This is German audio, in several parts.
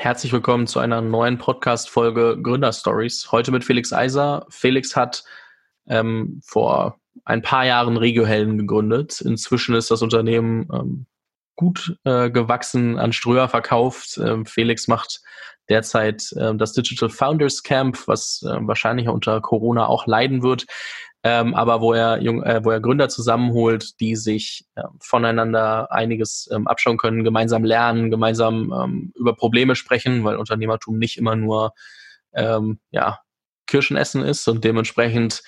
Herzlich willkommen zu einer neuen Podcast-Folge Gründerstories. Heute mit Felix Eiser. Felix hat ähm, vor ein paar Jahren Regiohelden gegründet. Inzwischen ist das Unternehmen ähm, gut äh, gewachsen, an Ströer verkauft. Ähm, Felix macht derzeit äh, das Digital Founders Camp, was äh, wahrscheinlich unter Corona auch leiden wird ähm, aber wo er, jung, äh, wo er Gründer zusammenholt, die sich äh, voneinander einiges ähm, abschauen können, gemeinsam lernen, gemeinsam ähm, über Probleme sprechen, weil Unternehmertum nicht immer nur ähm, ja, Kirschen essen ist und dementsprechend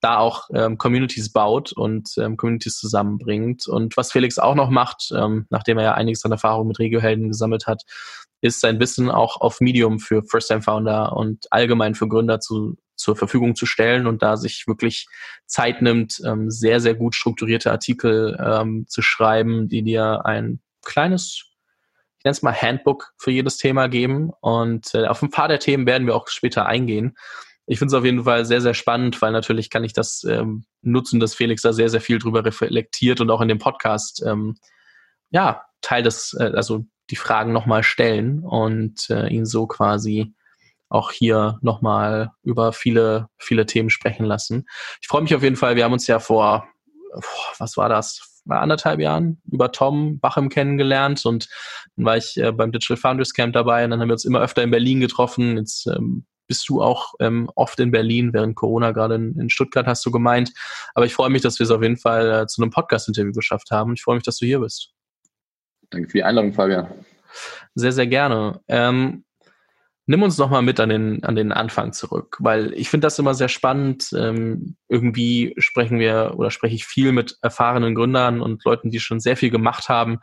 da auch ähm, Communities baut und ähm, Communities zusammenbringt. Und was Felix auch noch macht, ähm, nachdem er ja einiges an Erfahrung mit Regiohelden gesammelt hat, ist sein Wissen auch auf Medium für First-Time-Founder und allgemein für Gründer zu zur Verfügung zu stellen und da sich wirklich Zeit nimmt, ähm, sehr, sehr gut strukturierte Artikel ähm, zu schreiben, die dir ein kleines, ich nenne es mal Handbook für jedes Thema geben. Und äh, auf ein paar der Themen werden wir auch später eingehen. Ich finde es auf jeden Fall sehr, sehr spannend, weil natürlich kann ich das ähm, nutzen, dass Felix da sehr, sehr viel drüber reflektiert und auch in dem Podcast ähm, ja, Teil des, äh, also die Fragen nochmal stellen und äh, ihn so quasi auch hier nochmal über viele, viele Themen sprechen lassen. Ich freue mich auf jeden Fall. Wir haben uns ja vor, was war das? Bei anderthalb Jahren über Tom Bachem kennengelernt und dann war ich äh, beim Digital Founders Camp dabei und dann haben wir uns immer öfter in Berlin getroffen. Jetzt ähm, bist du auch ähm, oft in Berlin, während Corona gerade in, in, Stuttgart hast du gemeint. Aber ich freue mich, dass wir es auf jeden Fall äh, zu einem Podcast-Interview geschafft haben. Ich freue mich, dass du hier bist. Danke für die Einladung, Fabian. Sehr, sehr gerne. Ähm, Nimm uns noch mal mit an den, an den Anfang zurück, weil ich finde das immer sehr spannend. Ähm, irgendwie sprechen wir oder spreche ich viel mit erfahrenen Gründern und Leuten, die schon sehr viel gemacht haben.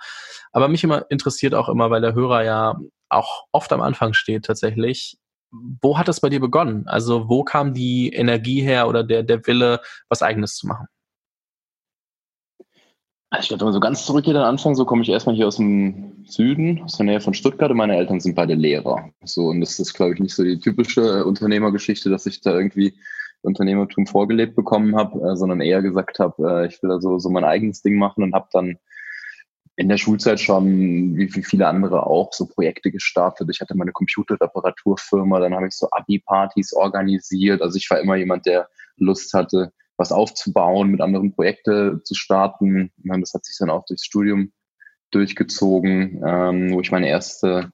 Aber mich immer interessiert auch immer, weil der Hörer ja auch oft am Anfang steht tatsächlich. Wo hat das bei dir begonnen? Also wo kam die Energie her oder der, der Wille, was eigenes zu machen? Ich glaube, wenn man so ganz zurückgeht am Anfang, so komme ich erstmal hier aus dem Süden, aus der Nähe von Stuttgart und meine Eltern sind beide Lehrer. So, und das ist, glaube ich, nicht so die typische Unternehmergeschichte, dass ich da irgendwie Unternehmertum vorgelebt bekommen habe, äh, sondern eher gesagt habe, äh, ich will da so, so mein eigenes Ding machen und habe dann in der Schulzeit schon, wie, wie viele andere auch, so Projekte gestartet. Ich hatte meine Computerreparaturfirma, dann habe ich so Abi-Partys organisiert. Also ich war immer jemand, der Lust hatte, was aufzubauen, mit anderen Projekten zu starten. Das hat sich dann auch durchs Studium durchgezogen, ähm, wo ich meine erste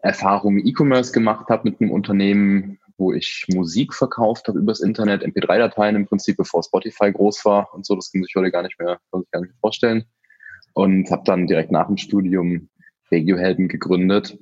Erfahrung E-Commerce gemacht habe mit einem Unternehmen, wo ich Musik verkauft habe übers Internet, MP3-Dateien im Prinzip, bevor Spotify groß war und so. Das kann sich heute gar nicht mehr, kann sich gar nicht vorstellen. Und habe dann direkt nach dem Studium Regiohelden gegründet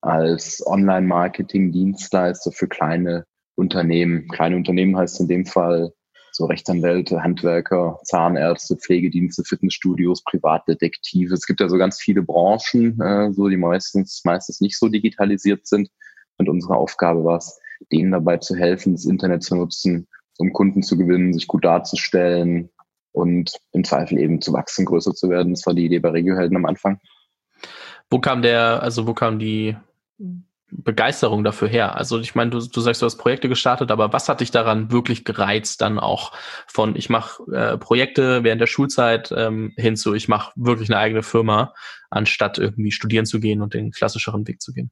als Online-Marketing-Dienstleister für kleine Unternehmen. Kleine Unternehmen heißt in dem Fall so Rechtsanwälte, Handwerker, Zahnärzte, Pflegedienste, Fitnessstudios, Privatdetektive. Es gibt ja so ganz viele Branchen, äh, so die meistens, meistens nicht so digitalisiert sind. Und unsere Aufgabe war es, denen dabei zu helfen, das Internet zu nutzen, um Kunden zu gewinnen, sich gut darzustellen und im Zweifel eben zu wachsen, größer zu werden. Das war die Idee bei Regiohelden am Anfang. Wo kam der, also wo kam die Begeisterung dafür her? Also ich meine, du, du sagst, du hast Projekte gestartet, aber was hat dich daran wirklich gereizt, dann auch von ich mache äh, Projekte während der Schulzeit ähm, hin zu ich mache wirklich eine eigene Firma, anstatt irgendwie studieren zu gehen und den klassischeren Weg zu gehen?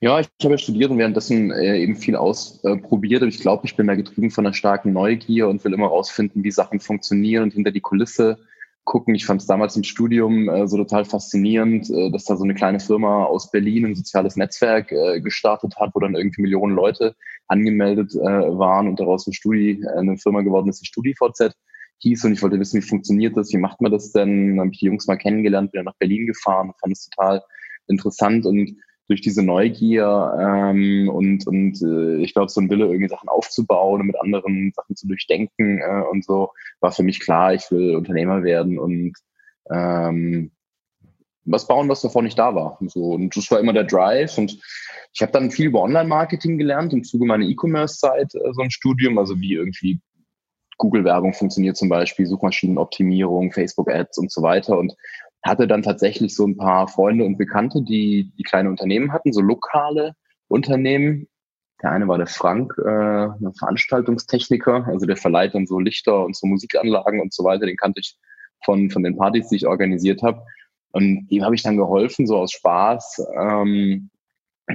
Ja, ich habe ja studiert und währenddessen äh, eben viel ausprobiert. Äh, ich glaube, ich bin da getrieben von einer starken Neugier und will immer rausfinden, wie Sachen funktionieren und hinter die Kulisse gucken. Ich fand es damals im Studium äh, so total faszinierend, äh, dass da so eine kleine Firma aus Berlin ein soziales Netzwerk äh, gestartet hat, wo dann irgendwie Millionen Leute angemeldet äh, waren und daraus ein Studi, äh, eine Firma geworden ist, die StudiVZ hieß. Und ich wollte wissen, wie funktioniert das, wie macht man das denn? Dann habe ich die Jungs mal kennengelernt, bin dann nach Berlin gefahren, fand es total interessant und durch diese Neugier ähm, und, und äh, ich glaube, so ein Wille, irgendwie Sachen aufzubauen und mit anderen Sachen zu durchdenken äh, und so, war für mich klar, ich will Unternehmer werden und ähm, was bauen, was davor nicht da war. Und, so. und das war immer der Drive. Und ich habe dann viel über Online-Marketing gelernt im Zuge meiner E-Commerce-Zeit, äh, so ein Studium, also wie irgendwie Google-Werbung funktioniert zum Beispiel, Suchmaschinenoptimierung, Facebook-Ads und so weiter. Und hatte dann tatsächlich so ein paar Freunde und Bekannte, die, die kleine Unternehmen hatten, so lokale Unternehmen. Der eine war der Frank, äh, ein Veranstaltungstechniker, also der verleiht dann so Lichter und so Musikanlagen und so weiter. Den kannte ich von, von den Partys, die ich organisiert habe. Und dem habe ich dann geholfen, so aus Spaß, ähm,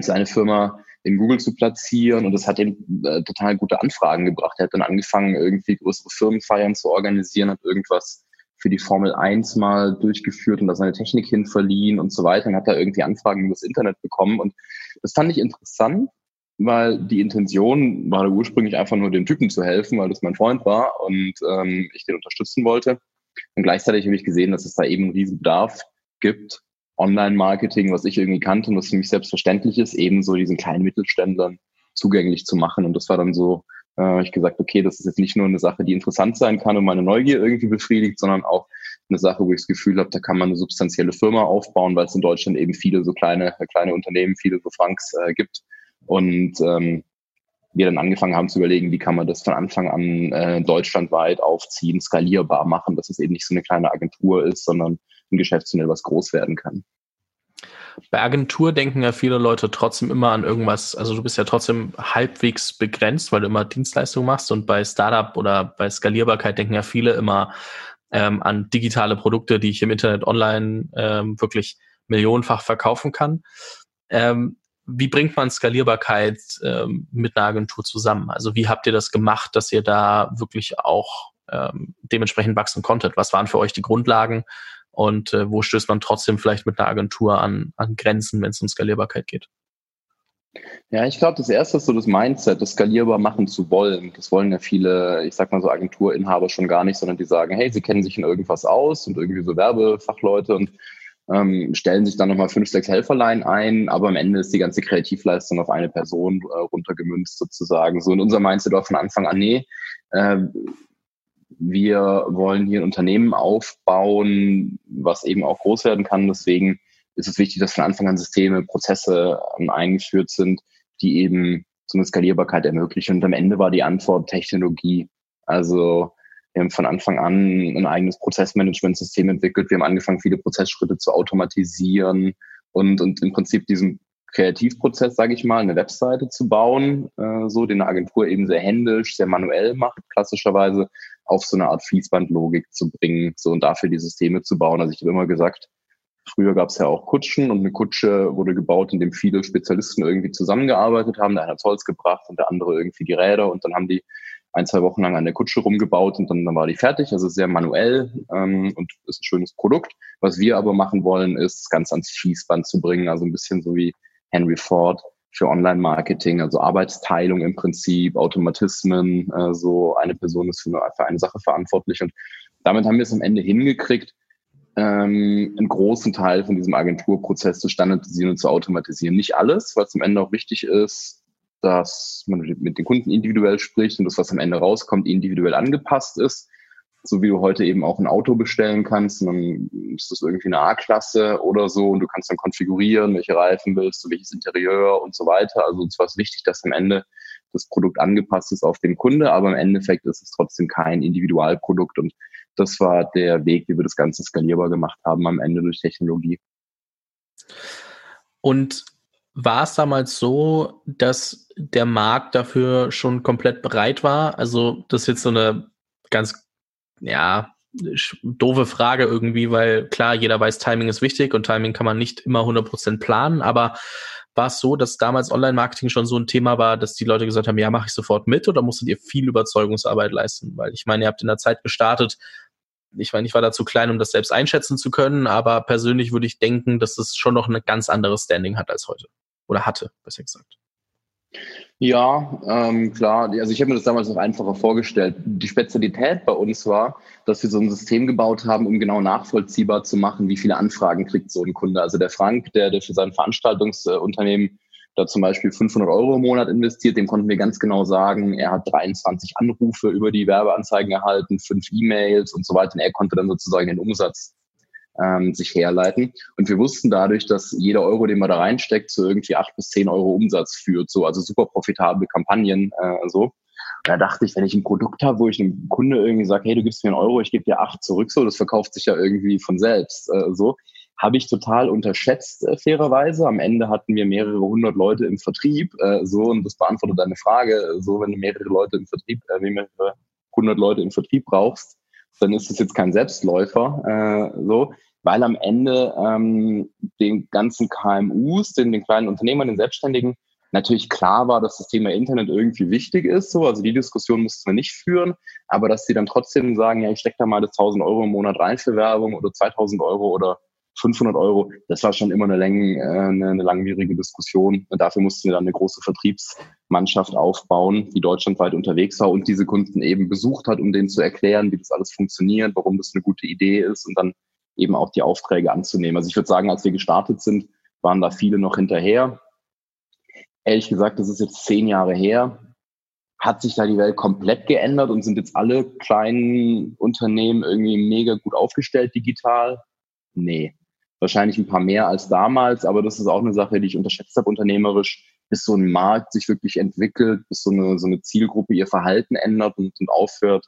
seine Firma in Google zu platzieren und das hat ihm äh, total gute Anfragen gebracht. Er hat dann angefangen, irgendwie größere Firmenfeiern zu organisieren, hat irgendwas für die Formel 1 mal durchgeführt und da seine Technik hin verliehen und so weiter und hat da irgendwie Anfragen über das Internet bekommen und das fand ich interessant, weil die Intention war ursprünglich einfach nur dem Typen zu helfen, weil das mein Freund war und ähm, ich den unterstützen wollte. Und gleichzeitig habe ich gesehen, dass es da eben einen riesen Bedarf gibt. Online-Marketing, was ich irgendwie kannte und was für mich selbstverständlich ist, ebenso diesen kleinen Mittelständlern zugänglich zu machen. Und das war dann so, äh, ich gesagt, okay, das ist jetzt nicht nur eine Sache, die interessant sein kann und meine Neugier irgendwie befriedigt, sondern auch eine Sache, wo ich das Gefühl habe, da kann man eine substanzielle Firma aufbauen, weil es in Deutschland eben viele so kleine, kleine Unternehmen, viele so Franks äh, gibt. Und ähm, wir dann angefangen haben zu überlegen, wie kann man das von Anfang an äh, deutschlandweit aufziehen, skalierbar machen, dass es eben nicht so eine kleine Agentur ist, sondern ein Geschäftsmodell, was groß werden kann. Bei Agentur denken ja viele Leute trotzdem immer an irgendwas, also du bist ja trotzdem halbwegs begrenzt, weil du immer Dienstleistungen machst und bei Startup oder bei Skalierbarkeit denken ja viele immer ähm, an digitale Produkte, die ich im Internet online ähm, wirklich millionenfach verkaufen kann. Ähm, wie bringt man Skalierbarkeit ähm, mit einer Agentur zusammen? Also wie habt ihr das gemacht, dass ihr da wirklich auch ähm, dementsprechend wachsen konntet? Was waren für euch die Grundlagen und äh, wo stößt man trotzdem vielleicht mit einer Agentur an, an Grenzen, wenn es um Skalierbarkeit geht? Ja, ich glaube, das erste ist so das Mindset, das skalierbar machen zu wollen. Das wollen ja viele, ich sag mal so Agenturinhaber schon gar nicht, sondern die sagen, hey, sie kennen sich in irgendwas aus und irgendwie so Werbefachleute und ähm, stellen sich dann nochmal fünf, sechs Helferlein ein, aber am Ende ist die ganze Kreativleistung auf eine Person äh, runtergemünzt sozusagen. So in unser Mindset war von Anfang an, nee, äh, wir wollen hier ein Unternehmen aufbauen, was eben auch groß werden kann. Deswegen ist es wichtig, dass von Anfang an Systeme, Prozesse ähm, eingeführt sind, die eben so eine Skalierbarkeit ermöglichen. Und am Ende war die Antwort Technologie. Also wir haben von Anfang an ein eigenes Prozessmanagementsystem entwickelt. Wir haben angefangen, viele Prozessschritte zu automatisieren und, und im Prinzip diesen Kreativprozess, sage ich mal, eine Webseite zu bauen, äh, so den eine Agentur eben sehr händisch, sehr manuell macht, klassischerweise auf so eine Art Fließbandlogik zu bringen, so und dafür die Systeme zu bauen. Also ich habe immer gesagt, früher gab es ja auch Kutschen und eine Kutsche wurde gebaut, in dem viele Spezialisten irgendwie zusammengearbeitet haben. Der eine hat Holz gebracht und der andere irgendwie die Räder und dann haben die ein, zwei Wochen lang an der Kutsche rumgebaut und dann, dann war die fertig. Also sehr manuell ähm, und ist ein schönes Produkt. Was wir aber machen wollen, ist, das Ganze ans Fließband zu bringen. Also ein bisschen so wie Henry Ford für Online-Marketing, also Arbeitsteilung im Prinzip, Automatismen, äh, so eine Person ist für eine, für eine Sache verantwortlich. Und damit haben wir es am Ende hingekriegt, ähm, einen großen Teil von diesem Agenturprozess zu standardisieren und zu automatisieren. Nicht alles, was am Ende auch wichtig ist, dass man mit den Kunden individuell spricht und das, was am Ende rauskommt, individuell angepasst ist so wie du heute eben auch ein Auto bestellen kannst, dann ist das irgendwie eine A-Klasse oder so und du kannst dann konfigurieren, welche Reifen willst du, welches Interieur und so weiter. Also zwar ist wichtig, dass am Ende das Produkt angepasst ist auf den Kunde, aber im Endeffekt ist es trotzdem kein Individualprodukt und das war der Weg, wie wir das Ganze skalierbar gemacht haben am Ende durch Technologie. Und war es damals so, dass der Markt dafür schon komplett bereit war? Also das ist jetzt so eine ganz ja, doofe Frage irgendwie, weil klar, jeder weiß, Timing ist wichtig und Timing kann man nicht immer 100% planen, aber war es so, dass damals Online-Marketing schon so ein Thema war, dass die Leute gesagt haben, ja, mache ich sofort mit oder musstet ihr viel Überzeugungsarbeit leisten? Weil ich meine, ihr habt in der Zeit gestartet, ich meine, ich war da zu klein, um das selbst einschätzen zu können, aber persönlich würde ich denken, dass es schon noch ein ganz anderes Standing hat als heute. Oder hatte, besser gesagt. Ja, ähm, klar. Also ich habe mir das damals noch einfacher vorgestellt. Die Spezialität bei uns war, dass wir so ein System gebaut haben, um genau nachvollziehbar zu machen, wie viele Anfragen kriegt so ein Kunde. Also der Frank, der, der für sein Veranstaltungsunternehmen da zum Beispiel 500 Euro im Monat investiert, dem konnten wir ganz genau sagen, er hat 23 Anrufe über die Werbeanzeigen erhalten, fünf E-Mails und so weiter. Und er konnte dann sozusagen den Umsatz ähm, sich herleiten. Und wir wussten dadurch, dass jeder Euro, den man da reinsteckt, so irgendwie acht bis zehn Euro Umsatz führt, so also super profitable Kampagnen äh, so. Da dachte ich, wenn ich ein Produkt habe, wo ich einem Kunde irgendwie sage, hey, du gibst mir einen Euro, ich gebe dir acht zurück, so, das verkauft sich ja irgendwie von selbst, äh, so habe ich total unterschätzt, äh, fairerweise. Am Ende hatten wir mehrere hundert Leute im Vertrieb, äh, so, und das beantwortet deine Frage, so, wenn du mehrere Leute im Vertrieb, äh, mehrere hundert Leute im Vertrieb brauchst, dann ist es jetzt kein Selbstläufer, äh, so. Weil am Ende ähm, den ganzen KMUs, den, den kleinen Unternehmern, den Selbstständigen, natürlich klar war, dass das Thema Internet irgendwie wichtig ist. So. Also die Diskussion mussten wir nicht führen, aber dass sie dann trotzdem sagen, ja, ich stecke da mal das 1000 Euro im Monat rein für Werbung oder 2000 Euro oder 500 Euro, das war schon immer eine, Länge, äh, eine, eine langwierige Diskussion. Und dafür mussten wir dann eine große Vertriebsmannschaft aufbauen, die deutschlandweit unterwegs war und diese Kunden eben besucht hat, um denen zu erklären, wie das alles funktioniert, warum das eine gute Idee ist und dann eben auch die Aufträge anzunehmen. Also ich würde sagen, als wir gestartet sind, waren da viele noch hinterher. Ehrlich gesagt, das ist jetzt zehn Jahre her. Hat sich da die Welt komplett geändert und sind jetzt alle kleinen Unternehmen irgendwie mega gut aufgestellt digital? Nee wahrscheinlich ein paar mehr als damals, aber das ist auch eine Sache, die ich unterschätzt habe unternehmerisch, bis so ein Markt sich wirklich entwickelt, bis so eine, so eine Zielgruppe ihr Verhalten ändert und, und aufhört,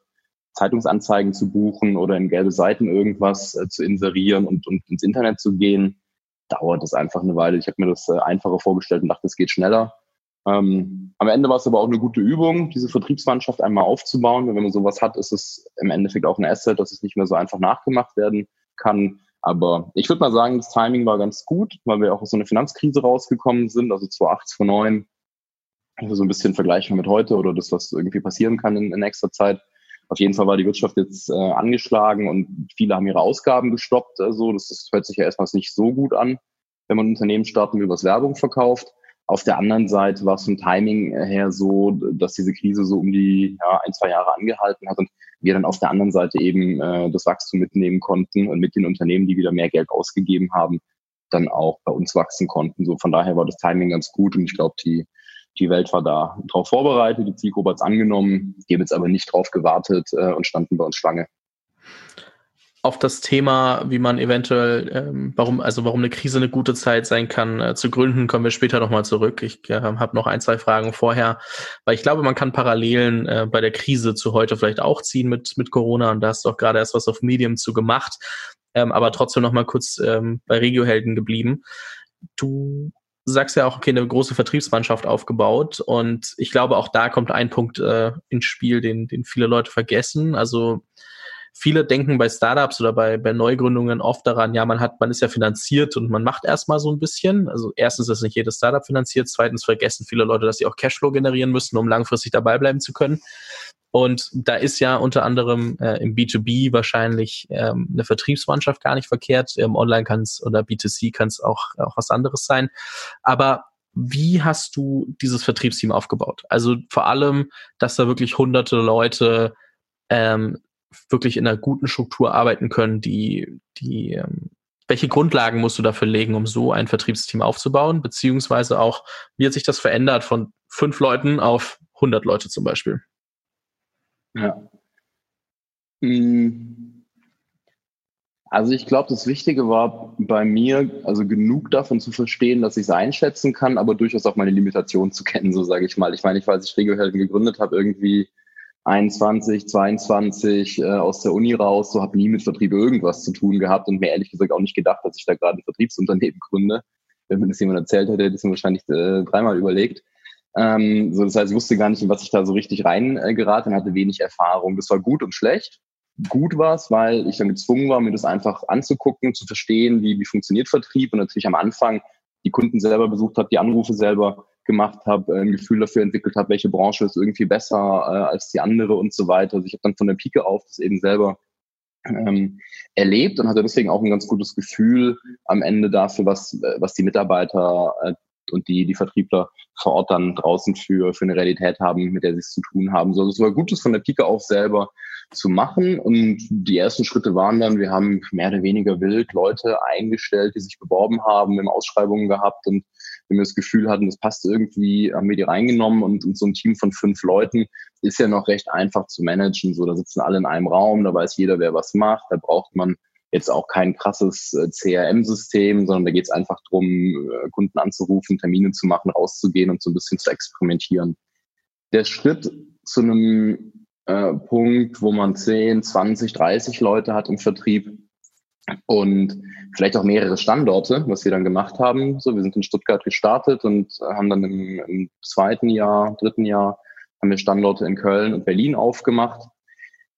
Zeitungsanzeigen zu buchen oder in gelbe Seiten irgendwas äh, zu inserieren und, und ins Internet zu gehen, dauert das einfach eine Weile. Ich habe mir das äh, einfacher vorgestellt und dachte, es geht schneller. Ähm, am Ende war es aber auch eine gute Übung, diese Vertriebsmannschaft einmal aufzubauen. wenn man sowas hat, ist es im Endeffekt auch ein Asset, dass es nicht mehr so einfach nachgemacht werden kann. Aber ich würde mal sagen, das Timing war ganz gut, weil wir auch aus so einer Finanzkrise rausgekommen sind, also 2008, 2009. Also so ein bisschen vergleichen mit heute oder das, was irgendwie passieren kann in, in nächster Zeit. Auf jeden Fall war die Wirtschaft jetzt äh, angeschlagen und viele haben ihre Ausgaben gestoppt. Also das, das hört sich ja erstmal nicht so gut an, wenn man Unternehmen starten will, was Werbung verkauft. Auf der anderen Seite war es vom Timing her so, dass diese Krise so um die ja, ein, zwei Jahre angehalten hat und wir dann auf der anderen Seite eben äh, das Wachstum mitnehmen konnten und mit den Unternehmen, die wieder mehr Geld ausgegeben haben, dann auch bei uns wachsen konnten. So von daher war das Timing ganz gut und ich glaube, die, die Welt war da darauf vorbereitet, die Zielgruppe hat es angenommen, die haben jetzt aber nicht drauf gewartet äh, und standen bei uns Schlange auf das Thema, wie man eventuell, ähm, warum, also warum eine Krise eine gute Zeit sein kann, äh, zu gründen, kommen wir später nochmal zurück. Ich äh, habe noch ein, zwei Fragen vorher, weil ich glaube, man kann Parallelen äh, bei der Krise zu heute vielleicht auch ziehen mit, mit Corona und da hast du auch gerade erst was auf Medium zu gemacht, ähm, aber trotzdem nochmal kurz ähm, bei Regiohelden geblieben. Du sagst ja auch, okay, eine große Vertriebsmannschaft aufgebaut und ich glaube, auch da kommt ein Punkt äh, ins Spiel, den, den viele Leute vergessen. Also viele denken bei Startups oder bei, bei Neugründungen oft daran, ja, man hat, man ist ja finanziert und man macht erstmal so ein bisschen. Also erstens ist nicht jedes Startup finanziert, zweitens vergessen viele Leute, dass sie auch Cashflow generieren müssen, um langfristig dabei bleiben zu können. Und da ist ja unter anderem äh, im B2B wahrscheinlich ähm, eine Vertriebsmannschaft gar nicht verkehrt. Im Online kann es oder B2C kann es auch, auch was anderes sein. Aber wie hast du dieses Vertriebsteam aufgebaut? Also vor allem, dass da wirklich hunderte Leute ähm, wirklich in einer guten Struktur arbeiten können, die, die, ähm, welche Grundlagen musst du dafür legen, um so ein Vertriebsteam aufzubauen, beziehungsweise auch, wie hat sich das verändert von fünf Leuten auf 100 Leute zum Beispiel? Ja. Hm. Also ich glaube, das Wichtige war bei mir, also genug davon zu verstehen, dass ich es einschätzen kann, aber durchaus auch meine Limitation zu kennen, so sage ich mal. Ich meine, ich, als ich Regiohelden gegründet habe, irgendwie 21, 22 äh, aus der Uni raus, so habe nie mit Vertrieb irgendwas zu tun gehabt und mir ehrlich gesagt auch nicht gedacht, dass ich da gerade ein Vertriebsunternehmen gründe. Wenn mir das jemand erzählt hätte, hätte ich es mir wahrscheinlich äh, dreimal überlegt. Ähm, so, das heißt, ich wusste gar nicht, in was ich da so richtig rein äh, hatte wenig Erfahrung. Das war gut und schlecht. Gut war es, weil ich dann gezwungen war, mir das einfach anzugucken, zu verstehen, wie, wie funktioniert Vertrieb und natürlich am Anfang die Kunden selber besucht habe, die Anrufe selber gemacht habe, äh, ein Gefühl dafür entwickelt habe, welche Branche ist irgendwie besser äh, als die andere und so weiter. Also ich habe dann von der Pike auf das eben selber ähm, erlebt und hatte deswegen auch ein ganz gutes Gefühl am Ende dafür, was, äh, was die Mitarbeiter äh, und die, die Vertriebler vor Ort dann draußen für, für eine Realität haben, mit der sie es zu tun haben. So, es war gut, das von der Pike auf selber zu machen. Und die ersten Schritte waren dann, wir haben mehr oder weniger wild Leute eingestellt, die sich beworben haben, wir Ausschreibungen gehabt und wenn wir das Gefühl hatten, das passt irgendwie, haben wir die reingenommen und, und so ein Team von fünf Leuten ist ja noch recht einfach zu managen. So, da sitzen alle in einem Raum, da weiß jeder, wer was macht, da braucht man jetzt auch kein krasses äh, CRM-System, sondern da geht es einfach darum, äh, Kunden anzurufen, Termine zu machen, rauszugehen und so ein bisschen zu experimentieren. Der Schritt zu einem äh, Punkt, wo man 10, 20, 30 Leute hat im Vertrieb und vielleicht auch mehrere Standorte, was wir dann gemacht haben. So, wir sind in Stuttgart gestartet und haben dann im, im zweiten Jahr, dritten Jahr haben wir Standorte in Köln und Berlin aufgemacht.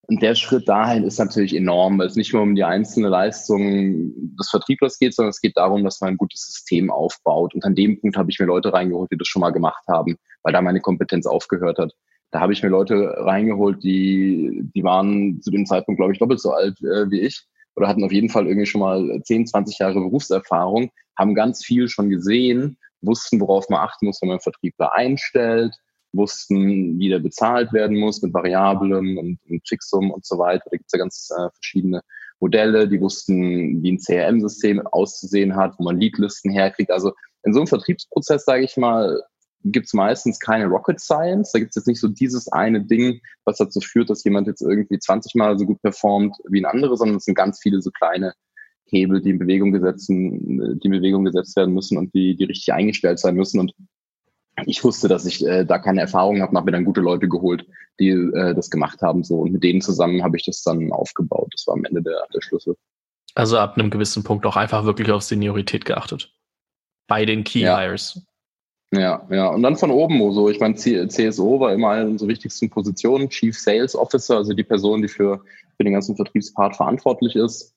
Und der Schritt dahin ist natürlich enorm, weil es nicht nur um die einzelne Leistung des Vertrieblers geht, sondern es geht darum, dass man ein gutes System aufbaut. Und an dem Punkt habe ich mir Leute reingeholt, die das schon mal gemacht haben, weil da meine Kompetenz aufgehört hat. Da habe ich mir Leute reingeholt, die, die waren zu dem Zeitpunkt, glaube ich, doppelt so alt äh, wie ich oder hatten auf jeden Fall irgendwie schon mal 10, 20 Jahre Berufserfahrung, haben ganz viel schon gesehen, wussten, worauf man achten muss, wenn man Vertriebler einstellt, wussten, wie der bezahlt werden muss mit Variablen und, und Fixum und so weiter. Da gibt es ja ganz äh, verschiedene Modelle, die wussten, wie ein CRM-System auszusehen hat, wo man Leadlisten herkriegt. Also in so einem Vertriebsprozess, sage ich mal, gibt es meistens keine Rocket Science. Da gibt es jetzt nicht so dieses eine Ding, was dazu führt, dass jemand jetzt irgendwie 20 Mal so gut performt wie ein anderer, sondern es sind ganz viele so kleine Hebel, die in Bewegung gesetzt, die in Bewegung gesetzt werden müssen und die, die richtig eingestellt sein müssen. Und ich wusste, dass ich äh, da keine Erfahrung habe habe mir dann gute Leute geholt, die äh, das gemacht haben. So und mit denen zusammen habe ich das dann aufgebaut. Das war am Ende der, der Schlüssel. Also ab einem gewissen Punkt auch einfach wirklich auf Seniorität geachtet. Bei den Key. Hires. Ja, ja. Und dann von oben so. Ich meine, CSO war immer eine unserer wichtigsten Positionen. Chief Sales Officer, also die Person, die für, für den ganzen Vertriebspart verantwortlich ist.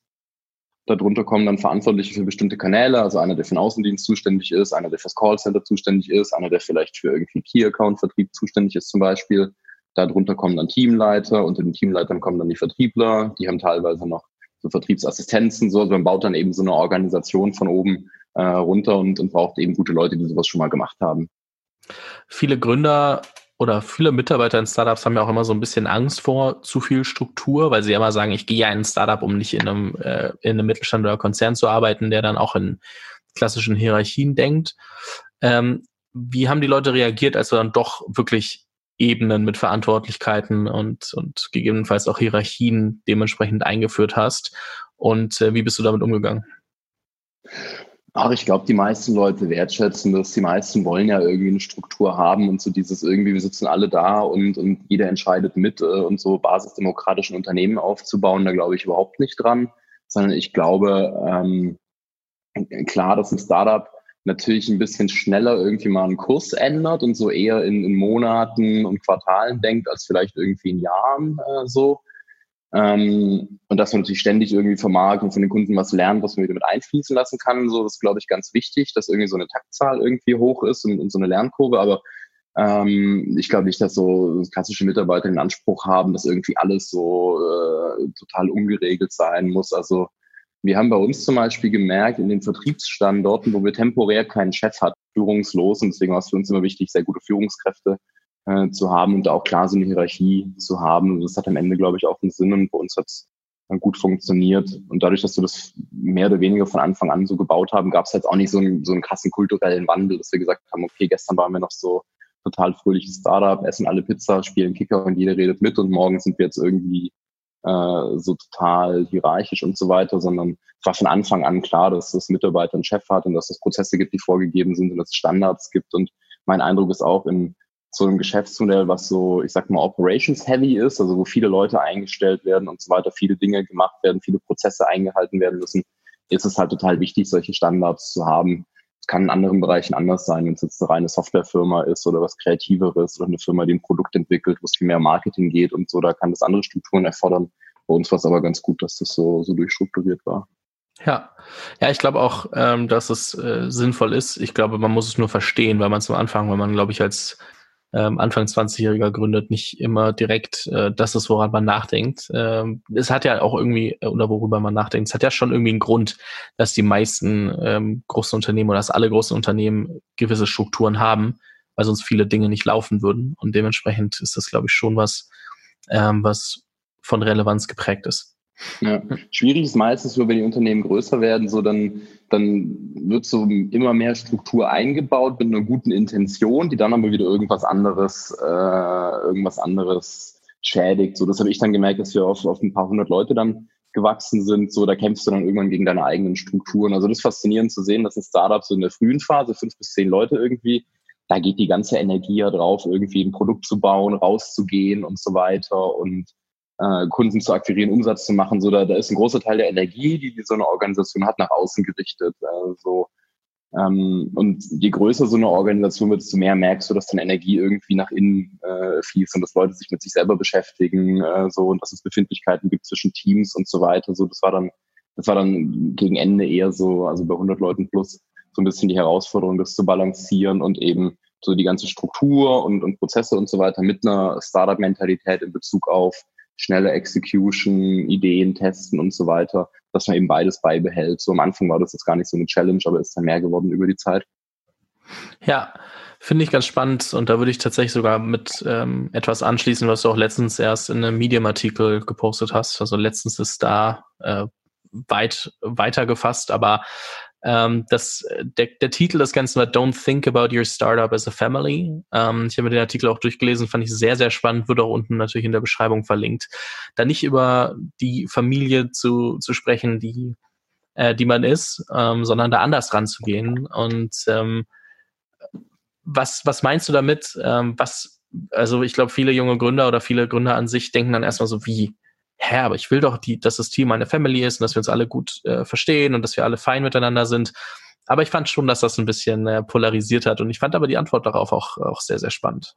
Darunter kommen dann Verantwortliche für bestimmte Kanäle, also einer, der für den Außendienst zuständig ist, einer, der fürs Callcenter zuständig ist, einer, der vielleicht für irgendwie Key-Account-Vertrieb zuständig ist zum Beispiel. Darunter kommen dann Teamleiter, unter den Teamleitern kommen dann die Vertriebler, die haben teilweise noch so Vertriebsassistenzen, so. Also man baut dann eben so eine Organisation von oben äh, runter und, und braucht eben gute Leute, die sowas schon mal gemacht haben. Viele Gründer oder viele Mitarbeiter in Startups haben ja auch immer so ein bisschen Angst vor zu viel Struktur, weil sie immer sagen, ich gehe ja in ein Startup, um nicht in einem, äh, in einem Mittelstand oder Konzern zu arbeiten, der dann auch in klassischen Hierarchien denkt. Ähm, wie haben die Leute reagiert, als du dann doch wirklich Ebenen mit Verantwortlichkeiten und, und gegebenenfalls auch Hierarchien dementsprechend eingeführt hast? Und äh, wie bist du damit umgegangen? Ach, ich glaube, die meisten Leute wertschätzen das. Die meisten wollen ja irgendwie eine Struktur haben und so dieses irgendwie, wir sitzen alle da und, und jeder entscheidet mit äh, und so basisdemokratischen Unternehmen aufzubauen, da glaube ich überhaupt nicht dran, sondern ich glaube, ähm, klar, dass ein Startup natürlich ein bisschen schneller irgendwie mal einen Kurs ändert und so eher in, in Monaten und Quartalen denkt, als vielleicht irgendwie in Jahren äh, so. Ähm, und dass man natürlich ständig irgendwie vom Markt und von den Kunden was lernt, was man wieder mit einfließen lassen kann. So, das ist, glaube ich, ganz wichtig, dass irgendwie so eine Taktzahl irgendwie hoch ist und, und so eine Lernkurve. Aber ähm, ich glaube nicht, dass so klassische Mitarbeiter den Anspruch haben, dass irgendwie alles so äh, total ungeregelt sein muss. Also wir haben bei uns zum Beispiel gemerkt, in den Vertriebsstandorten, wo wir temporär keinen Chef hatten, führungslos, und deswegen war es für uns immer wichtig, sehr gute Führungskräfte äh, zu haben und auch klar so eine Hierarchie zu haben. Das hat am Ende, glaube ich, auch einen Sinn und bei uns hat es gut funktioniert. Und dadurch, dass wir das mehr oder weniger von Anfang an so gebaut haben, gab es jetzt auch nicht so einen, so einen krassen kulturellen Wandel, dass wir gesagt haben, okay, gestern waren wir noch so total fröhliches Startup, essen alle Pizza, spielen Kicker und jeder redet mit und morgen sind wir jetzt irgendwie äh, so total hierarchisch und so weiter, sondern es war von Anfang an klar, dass das Mitarbeiter einen Chef hat und dass es Prozesse gibt, die vorgegeben sind und dass es Standards gibt. Und mein Eindruck ist auch in so einem Geschäftsmodell, was so, ich sag mal, operations-heavy ist, also wo viele Leute eingestellt werden und so weiter, viele Dinge gemacht werden, viele Prozesse eingehalten werden müssen, ist es halt total wichtig, solche Standards zu haben. Es kann in anderen Bereichen anders sein, wenn es jetzt eine reine Softwarefirma ist oder was Kreativeres oder eine Firma, die ein Produkt entwickelt, wo es viel mehr Marketing geht und so, da kann das andere Strukturen erfordern. Bei uns war es aber ganz gut, dass das so, so durchstrukturiert war. Ja, ja, ich glaube auch, ähm, dass es äh, sinnvoll ist. Ich glaube, man muss es nur verstehen, weil man zum Anfang, wenn man, glaube ich, als ähm, Anfang 20-Jähriger gründet, nicht immer direkt äh, das ist, woran man nachdenkt. Ähm, es hat ja auch irgendwie, äh, oder worüber man nachdenkt, es hat ja schon irgendwie einen Grund, dass die meisten ähm, großen Unternehmen oder dass alle großen Unternehmen gewisse Strukturen haben, weil sonst viele Dinge nicht laufen würden. Und dementsprechend ist das, glaube ich, schon was, ähm, was von Relevanz geprägt ist. Ja. Schwierig ist meistens nur, wenn die Unternehmen größer werden, so dann, dann wird so immer mehr Struktur eingebaut mit einer guten Intention, die dann aber wieder irgendwas anderes, äh, irgendwas anderes schädigt. So, das habe ich dann gemerkt, dass wir auf, auf ein paar hundert Leute dann gewachsen sind. So, da kämpfst du dann irgendwann gegen deine eigenen Strukturen. Also das ist faszinierend zu sehen, dass ein Startup so in der frühen Phase, fünf bis zehn Leute irgendwie, da geht die ganze Energie ja drauf, irgendwie ein Produkt zu bauen, rauszugehen und so weiter und äh, Kunden zu akquirieren, Umsatz zu machen. So, da, da ist ein großer Teil der Energie, die, die so eine Organisation hat, nach außen gerichtet. Äh, so. Ähm, und je größer so eine Organisation wird, desto mehr merkst du, dass dann Energie irgendwie nach innen äh, fließt und dass Leute sich mit sich selber beschäftigen, äh, so und dass es Befindlichkeiten gibt zwischen Teams und so weiter. So, das war dann, das war dann gegen Ende eher so, also bei 100 Leuten plus so ein bisschen die Herausforderung, das zu balancieren und eben so die ganze Struktur und, und Prozesse und so weiter mit einer Startup-Mentalität in Bezug auf schnelle Execution, Ideen testen und so weiter, dass man eben beides beibehält. So am Anfang war das jetzt gar nicht so eine Challenge, aber ist dann mehr geworden über die Zeit. Ja, finde ich ganz spannend und da würde ich tatsächlich sogar mit ähm, etwas anschließen, was du auch letztens erst in einem Medium-Artikel gepostet hast. Also letztens ist da äh, weit weiter gefasst, aber ähm, das, der, der Titel des Ganzen war Don't Think About Your Startup as a Family. Ähm, ich habe mir den Artikel auch durchgelesen, fand ich sehr, sehr spannend, wird auch unten natürlich in der Beschreibung verlinkt. Da nicht über die Familie zu, zu sprechen, die, äh, die man ist, ähm, sondern da anders ranzugehen. Und ähm, was, was meinst du damit? Ähm, was, also ich glaube, viele junge Gründer oder viele Gründer an sich denken dann erstmal so, wie, hä, aber ich will doch, die, dass das Team eine Family ist und dass wir uns alle gut äh, verstehen und dass wir alle fein miteinander sind. Aber ich fand schon, dass das ein bisschen äh, polarisiert hat und ich fand aber die Antwort darauf auch, auch sehr, sehr spannend.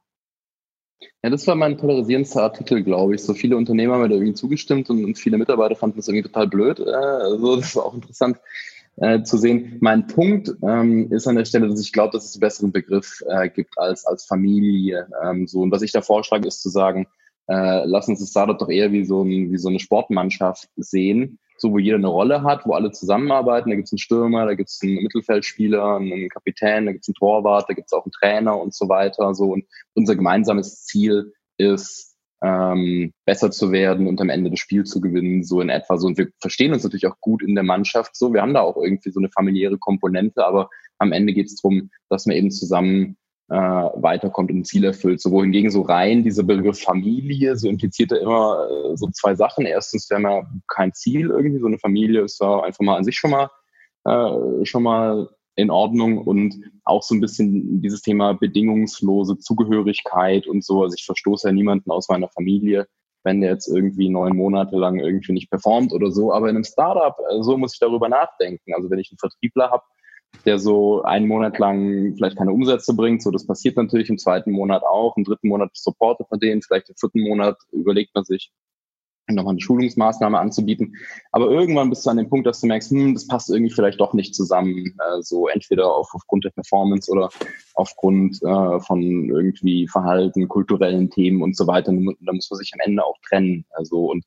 Ja, das war mein polarisierendster Artikel, glaube ich. So viele Unternehmer haben mir da irgendwie zugestimmt und, und viele Mitarbeiter fanden das irgendwie total blöd. Äh, also das war auch interessant äh, zu sehen. Mein Punkt ähm, ist an der Stelle, dass ich glaube, dass es einen besseren Begriff äh, gibt als, als Familie. Ähm, so. Und was ich da vorschlage, ist zu sagen, äh, lass uns das Startup doch eher wie so, ein, wie so eine Sportmannschaft sehen, so wo jeder eine Rolle hat, wo alle zusammenarbeiten. Da gibt es einen Stürmer, da gibt es einen Mittelfeldspieler, einen Kapitän, da gibt es einen Torwart, da gibt es auch einen Trainer und so weiter. So und unser gemeinsames Ziel ist ähm, besser zu werden und am Ende das Spiel zu gewinnen, so in etwa so. Und wir verstehen uns natürlich auch gut in der Mannschaft so. Wir haben da auch irgendwie so eine familiäre Komponente, aber am Ende geht es darum, dass wir eben zusammen äh, weiterkommt und ein Ziel erfüllt. So wohingegen so rein dieser Begriff Familie, so impliziert er immer äh, so zwei Sachen. Erstens, wir haben ja kein Ziel irgendwie, so eine Familie ist ja einfach mal an sich schon mal äh, schon mal in Ordnung und auch so ein bisschen dieses Thema bedingungslose Zugehörigkeit und so. Also ich verstoße ja niemanden aus meiner Familie, wenn der jetzt irgendwie neun Monate lang irgendwie nicht performt oder so. Aber in einem Startup, äh, so muss ich darüber nachdenken. Also wenn ich einen Vertriebler habe, der so einen Monat lang vielleicht keine Umsätze bringt. So, das passiert natürlich im zweiten Monat auch. Im dritten Monat supportet man den. Vielleicht im vierten Monat überlegt man sich, nochmal eine Schulungsmaßnahme anzubieten. Aber irgendwann bist du an dem Punkt, dass du merkst, hm, das passt irgendwie vielleicht doch nicht zusammen. Äh, so entweder auf, aufgrund der Performance oder aufgrund äh, von irgendwie Verhalten, kulturellen Themen und so weiter. Da muss man sich am Ende auch trennen. Also und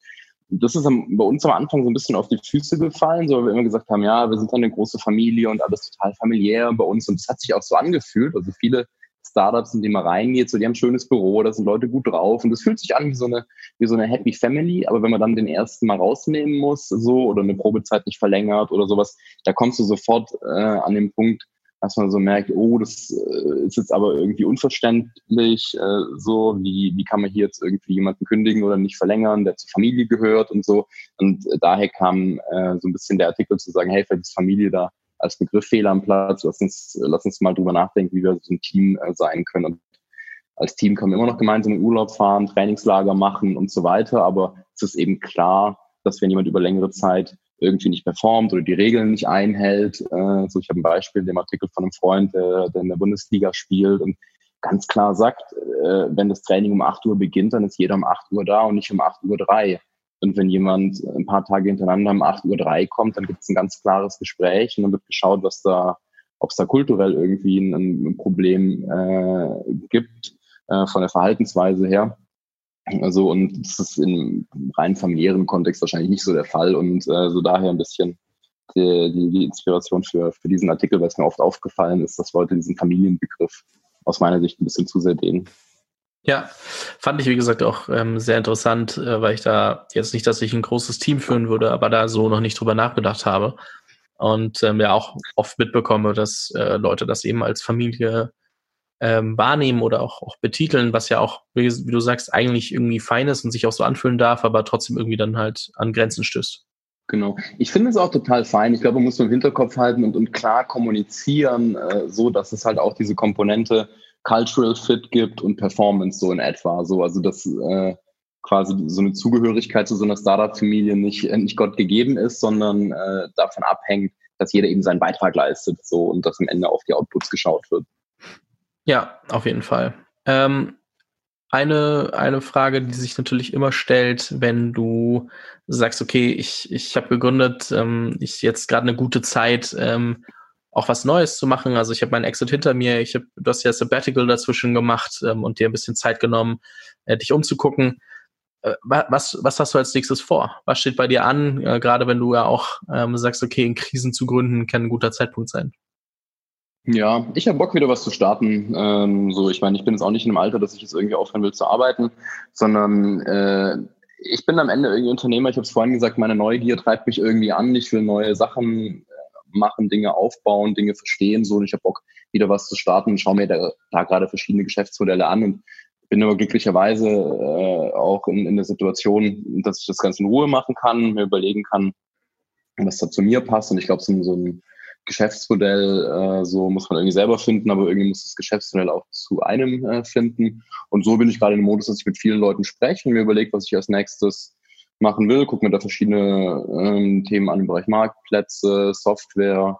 das ist bei uns am Anfang so ein bisschen auf die Füße gefallen, so weil wir immer gesagt haben, ja, wir sind eine große Familie und alles total familiär bei uns. Und es hat sich auch so angefühlt. Also viele Startups, in die man reingeht, so die haben ein schönes Büro, da sind Leute gut drauf. Und das fühlt sich an wie so eine wie so eine Happy Family, aber wenn man dann den ersten mal rausnehmen muss, so oder eine Probezeit nicht verlängert oder sowas, da kommst du sofort äh, an den Punkt, dass man so merkt, oh, das äh, ist jetzt aber irgendwie unverständlich, äh, so, wie, wie kann man hier jetzt irgendwie jemanden kündigen oder nicht verlängern, der zur Familie gehört und so. Und daher kam äh, so ein bisschen der Artikel zu sagen, hey, vielleicht ist Familie da als Begriff Fehler am Platz, lass uns, lass uns mal drüber nachdenken, wie wir so ein Team äh, sein können. Und als Team können wir immer noch gemeinsam in Urlaub fahren, Trainingslager machen und so weiter, aber es ist eben klar, dass wenn jemand über längere Zeit irgendwie nicht performt oder die Regeln nicht einhält. Äh, so, ich habe ein Beispiel in dem Artikel von einem Freund, der, der in der Bundesliga spielt und ganz klar sagt, äh, wenn das Training um 8 Uhr beginnt, dann ist jeder um 8 Uhr da und nicht um 8 Uhr 3. Und wenn jemand ein paar Tage hintereinander um 8 Uhr 3 kommt, dann gibt es ein ganz klares Gespräch und dann wird geschaut, was da, ob es da kulturell irgendwie ein, ein Problem äh, gibt äh, von der Verhaltensweise her. Also, und das ist im rein familiären Kontext wahrscheinlich nicht so der Fall und äh, so daher ein bisschen die, die, die Inspiration für, für diesen Artikel, weil es mir oft aufgefallen ist, dass Leute diesen Familienbegriff aus meiner Sicht ein bisschen zu sehr dehnen. Ja, fand ich wie gesagt auch ähm, sehr interessant, äh, weil ich da jetzt nicht, dass ich ein großes Team führen würde, aber da so noch nicht drüber nachgedacht habe und ähm, ja auch oft mitbekomme, dass äh, Leute das eben als Familie ähm, wahrnehmen oder auch, auch betiteln, was ja auch, wie, wie, du sagst, eigentlich irgendwie fein ist und sich auch so anfühlen darf, aber trotzdem irgendwie dann halt an Grenzen stößt. Genau. Ich finde es auch total fein. Ich glaube, man muss so im Hinterkopf halten und, und klar kommunizieren, äh, so dass es halt auch diese Komponente Cultural Fit gibt und Performance so in etwa. So, also dass äh, quasi so eine Zugehörigkeit zu so einer Startup-Familie nicht, äh, nicht Gott gegeben ist, sondern äh, davon abhängt, dass jeder eben seinen Beitrag leistet so und dass am Ende auf die Outputs geschaut wird. Ja, auf jeden Fall. Ähm, eine, eine Frage, die sich natürlich immer stellt, wenn du sagst, okay, ich, ich habe gegründet, ähm, ich jetzt gerade eine gute Zeit, ähm, auch was Neues zu machen. Also ich habe meinen Exit hinter mir, ich habe du hast ja Sabbatical dazwischen gemacht ähm, und dir ein bisschen Zeit genommen, äh, dich umzugucken. Äh, was, was hast du als nächstes vor? Was steht bei dir an, äh, gerade wenn du ja auch ähm, sagst, okay, in Krisen zu gründen kann ein guter Zeitpunkt sein? Ja, ich habe Bock, wieder was zu starten. Ähm, so, ich meine, ich bin jetzt auch nicht in einem Alter, dass ich jetzt irgendwie aufhören will zu arbeiten, sondern äh, ich bin am Ende irgendwie Unternehmer. Ich habe es vorhin gesagt, meine Neugier treibt mich irgendwie an. Ich will neue Sachen äh, machen, Dinge aufbauen, Dinge verstehen. So, und ich habe Bock, wieder was zu starten und schaue mir da, da gerade verschiedene Geschäftsmodelle an und bin aber glücklicherweise äh, auch in, in der Situation, dass ich das Ganze in Ruhe machen kann, mir überlegen kann, was da zu mir passt. Und ich glaube, so, so ein Geschäftsmodell, äh, so muss man irgendwie selber finden, aber irgendwie muss das Geschäftsmodell auch zu einem äh, finden. Und so bin ich gerade in dem Modus, dass ich mit vielen Leuten spreche und mir überlege, was ich als nächstes machen will, gucke mir da verschiedene ähm, Themen an im Bereich Marktplätze, Software.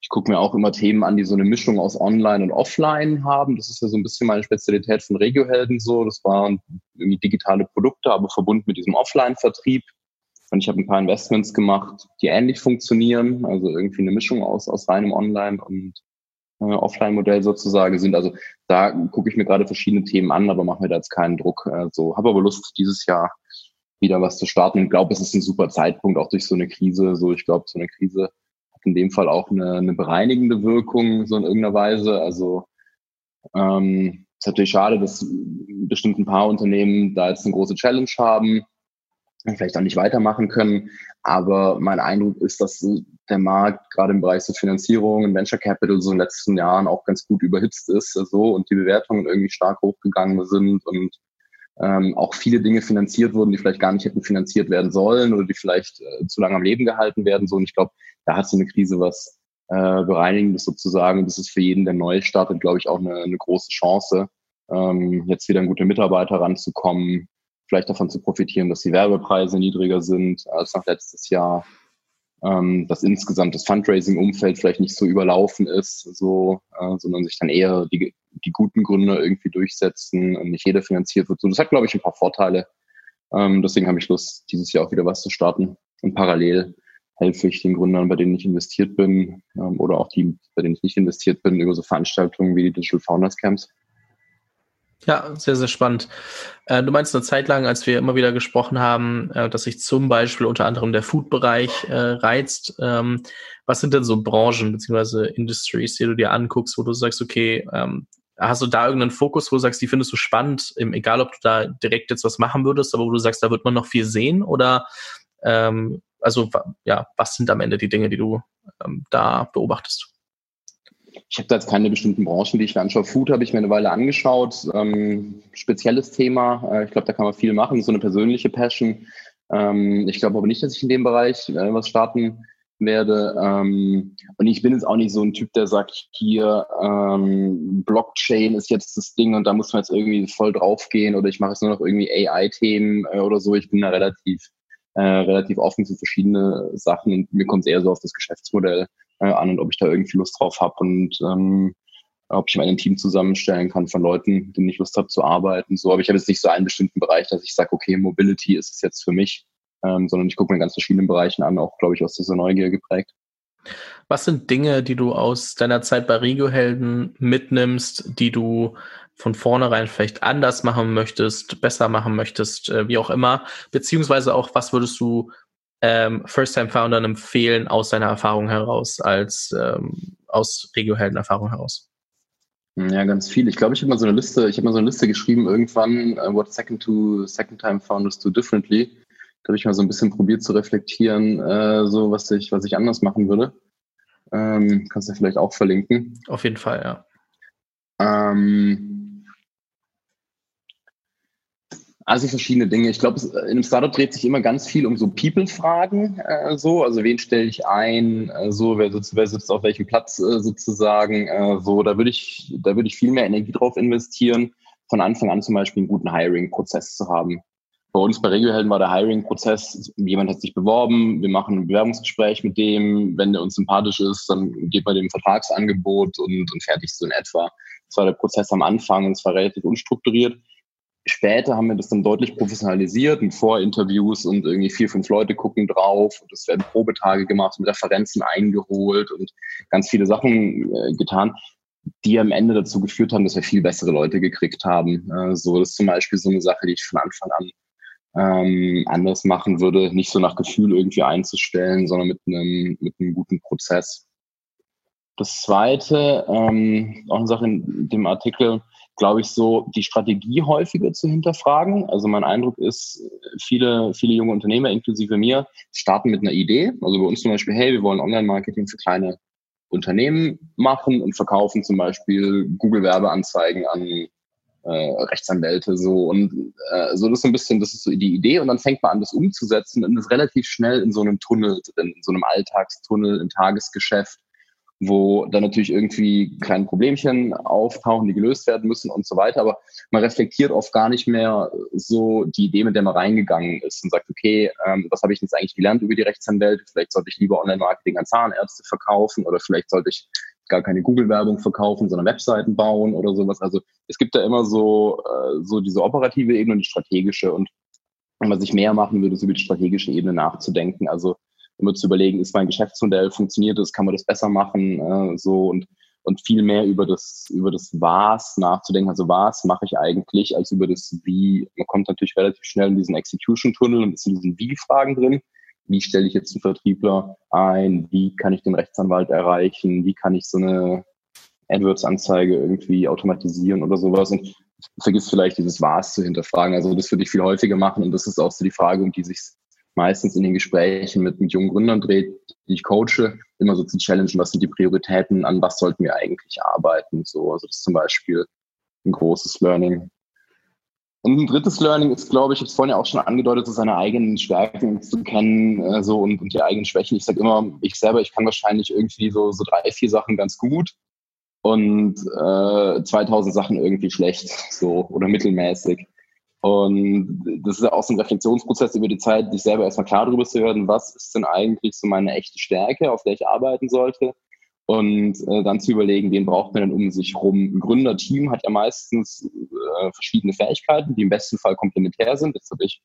Ich gucke mir auch immer Themen an, die so eine Mischung aus Online und Offline haben. Das ist ja so ein bisschen meine Spezialität von Regiohelden so. Das waren irgendwie digitale Produkte, aber verbunden mit diesem Offline-Vertrieb. Und ich habe ein paar Investments gemacht, die ähnlich funktionieren, also irgendwie eine Mischung aus, aus reinem Online- und äh, Offline-Modell sozusagen sind. Also da gucke ich mir gerade verschiedene Themen an, aber mache mir da jetzt keinen Druck. Also habe aber Lust, dieses Jahr wieder was zu starten und glaube, es ist ein super Zeitpunkt, auch durch so eine Krise. So, ich glaube, so eine Krise hat in dem Fall auch eine, eine bereinigende Wirkung, so in irgendeiner Weise. Also ähm, ist natürlich schade, dass bestimmt ein paar Unternehmen da jetzt eine große Challenge haben vielleicht auch nicht weitermachen können. Aber mein Eindruck ist, dass der Markt gerade im Bereich der Finanzierung und Venture Capital so in den letzten Jahren auch ganz gut überhitzt ist so und die Bewertungen irgendwie stark hochgegangen sind und ähm, auch viele Dinge finanziert wurden, die vielleicht gar nicht hätten finanziert werden sollen oder die vielleicht äh, zu lange am Leben gehalten werden. So und ich glaube, da hat so eine Krise was äh, Bereinigendes sozusagen. Das ist für jeden, der neu startet, glaube ich, auch eine, eine große Chance, ähm, jetzt wieder an gute Mitarbeiter ranzukommen, vielleicht davon zu profitieren, dass die Werbepreise niedriger sind als nach letztes Jahr, ähm, dass insgesamt das Fundraising-Umfeld vielleicht nicht so überlaufen ist, so, äh, sondern sich dann eher die, die guten Gründe irgendwie durchsetzen und nicht jeder finanziert wird. So, das hat, glaube ich, ein paar Vorteile. Ähm, deswegen habe ich Lust, dieses Jahr auch wieder was zu starten. Und parallel helfe ich den Gründern, bei denen ich investiert bin, ähm, oder auch die, bei denen ich nicht investiert bin, über so Veranstaltungen wie die Digital Founders Camps. Ja, sehr, sehr spannend. Äh, du meinst eine Zeit lang, als wir immer wieder gesprochen haben, äh, dass sich zum Beispiel unter anderem der Food-Bereich äh, reizt. Ähm, was sind denn so Branchen bzw. Industries, die du dir anguckst, wo du sagst, okay, ähm, hast du da irgendeinen Fokus, wo du sagst, die findest du spannend, egal ob du da direkt jetzt was machen würdest, aber wo du sagst, da wird man noch viel sehen oder ähm, also ja, was sind am Ende die Dinge, die du da beobachtest? Ich habe da jetzt keine bestimmten Branchen, die ich mir anschaue. Food habe ich mir eine Weile angeschaut. Ähm, spezielles Thema. Äh, ich glaube, da kann man viel machen. So eine persönliche Passion. Ähm, ich glaube aber nicht, dass ich in dem Bereich äh, was starten werde. Ähm, und ich bin jetzt auch nicht so ein Typ, der sagt, hier ähm, Blockchain ist jetzt das Ding und da muss man jetzt irgendwie voll draufgehen oder ich mache jetzt nur noch irgendwie AI-Themen äh, oder so. Ich bin da relativ, äh, relativ offen für verschiedene Sachen und mir kommt es eher so auf das Geschäftsmodell äh, an und ob ich da irgendwie Lust drauf habe und ähm, ob ich mir ein Team zusammenstellen kann von Leuten, denen ich Lust habe zu arbeiten. So, aber ich habe jetzt nicht so einen bestimmten Bereich, dass ich sage, okay, Mobility ist es jetzt für mich, ähm, sondern ich gucke mir ganz verschiedenen Bereichen an, auch glaube ich aus dieser Neugier geprägt. Was sind Dinge, die du aus deiner Zeit bei Regio-Helden mitnimmst, die du von vornherein vielleicht anders machen möchtest, besser machen möchtest, äh, wie auch immer? Beziehungsweise auch, was würdest du ähm, First-Time-Foundern empfehlen aus deiner Erfahrung heraus, als ähm, aus Regio-Helden-Erfahrung heraus? Ja, ganz viel. Ich glaube, ich habe mal so eine Liste, ich habe mal so eine Liste geschrieben, irgendwann, uh, what second to second time founders do differently. Da habe ich mal so ein bisschen probiert zu reflektieren, äh, so was ich, was ich anders machen würde. Ähm, kannst du vielleicht auch verlinken. Auf jeden Fall, ja. Ähm, also verschiedene Dinge. Ich glaube, in einem Startup dreht sich immer ganz viel um so People-Fragen. Äh, so, also wen stelle ich ein? Äh, so, wer sitzt, wer sitzt auf welchem Platz äh, sozusagen? Äh, so, da würde ich, da würde ich viel mehr Energie drauf investieren, von Anfang an zum Beispiel einen guten Hiring-Prozess zu haben. bei uns bei Regiohelden war der Hiring-Prozess, jemand hat sich beworben, wir machen ein Bewerbungsgespräch mit dem, wenn der uns sympathisch ist, dann geht man dem Vertragsangebot und, und fertig so in etwa. Das war der Prozess am Anfang und es war relativ unstrukturiert. Später haben wir das dann deutlich professionalisiert mit Vorinterviews und irgendwie vier, fünf Leute gucken drauf und es werden Probetage gemacht, mit Referenzen eingeholt und ganz viele Sachen äh, getan die am Ende dazu geführt haben, dass wir viel bessere Leute gekriegt haben. Äh, so, das ist zum Beispiel so eine Sache, die ich von Anfang an ähm, anders machen würde, nicht so nach Gefühl irgendwie einzustellen, sondern mit einem, mit einem guten Prozess. Das zweite, ähm, auch eine Sache in dem Artikel, glaube ich, so die Strategie häufiger zu hinterfragen. Also mein Eindruck ist, viele, viele junge Unternehmer, inklusive mir, starten mit einer Idee. Also bei uns zum Beispiel, hey, wir wollen Online-Marketing für kleine Unternehmen machen und verkaufen zum Beispiel Google-Werbeanzeigen an äh, Rechtsanwälte so und äh, so das ist so ein bisschen, das ist so die Idee und dann fängt man an, das umzusetzen und ist relativ schnell in so einem Tunnel in so einem Alltagstunnel, im Tagesgeschäft wo dann natürlich irgendwie kleine Problemchen auftauchen, die gelöst werden müssen und so weiter. Aber man reflektiert oft gar nicht mehr so die Idee, mit der man reingegangen ist und sagt, okay, ähm, was habe ich jetzt eigentlich gelernt über die Rechtsanwälte? Vielleicht sollte ich lieber Online-Marketing an Zahnärzte verkaufen oder vielleicht sollte ich gar keine Google-Werbung verkaufen, sondern Webseiten bauen oder sowas. Also es gibt da immer so, äh, so diese operative Ebene und die strategische. Und wenn man sich mehr machen würde, so über die strategische Ebene nachzudenken. Also immer zu überlegen, ist mein Geschäftsmodell, funktioniert es, kann man das besser machen, äh, so und und viel mehr über das über das Was nachzudenken. Also was mache ich eigentlich, als über das Wie. Man kommt natürlich relativ schnell in diesen Execution-Tunnel und ist in diesen Wie-Fragen drin. Wie stelle ich jetzt einen Vertriebler ein? Wie kann ich den Rechtsanwalt erreichen? Wie kann ich so eine AdWords-Anzeige irgendwie automatisieren oder sowas? Und vergiss vielleicht dieses Was zu hinterfragen. Also das würde ich viel häufiger machen und das ist auch so die Frage, um die sich meistens in den Gesprächen mit, mit jungen Gründern dreht, die ich coache, immer so zu challengen, was sind die Prioritäten, an was sollten wir eigentlich arbeiten. So, also das ist zum Beispiel ein großes Learning. Und ein drittes Learning ist, glaube ich, ich habe es vorhin ja auch schon angedeutet, so seine eigenen Stärken zu kennen äh, so, und, und die eigenen Schwächen. Ich sage immer, ich selber, ich kann wahrscheinlich irgendwie so, so drei, vier Sachen ganz gut und äh, 2000 Sachen irgendwie schlecht so oder mittelmäßig. Und das ist ja auch so ein Reflexionsprozess über die Zeit, sich selber erstmal klar darüber zu werden, was ist denn eigentlich so meine echte Stärke, auf der ich arbeiten sollte. Und äh, dann zu überlegen, wen braucht man denn um sich rum. Ein Gründerteam hat ja meistens äh, verschiedene Fähigkeiten, die im besten Fall komplementär sind. Jetzt habe ich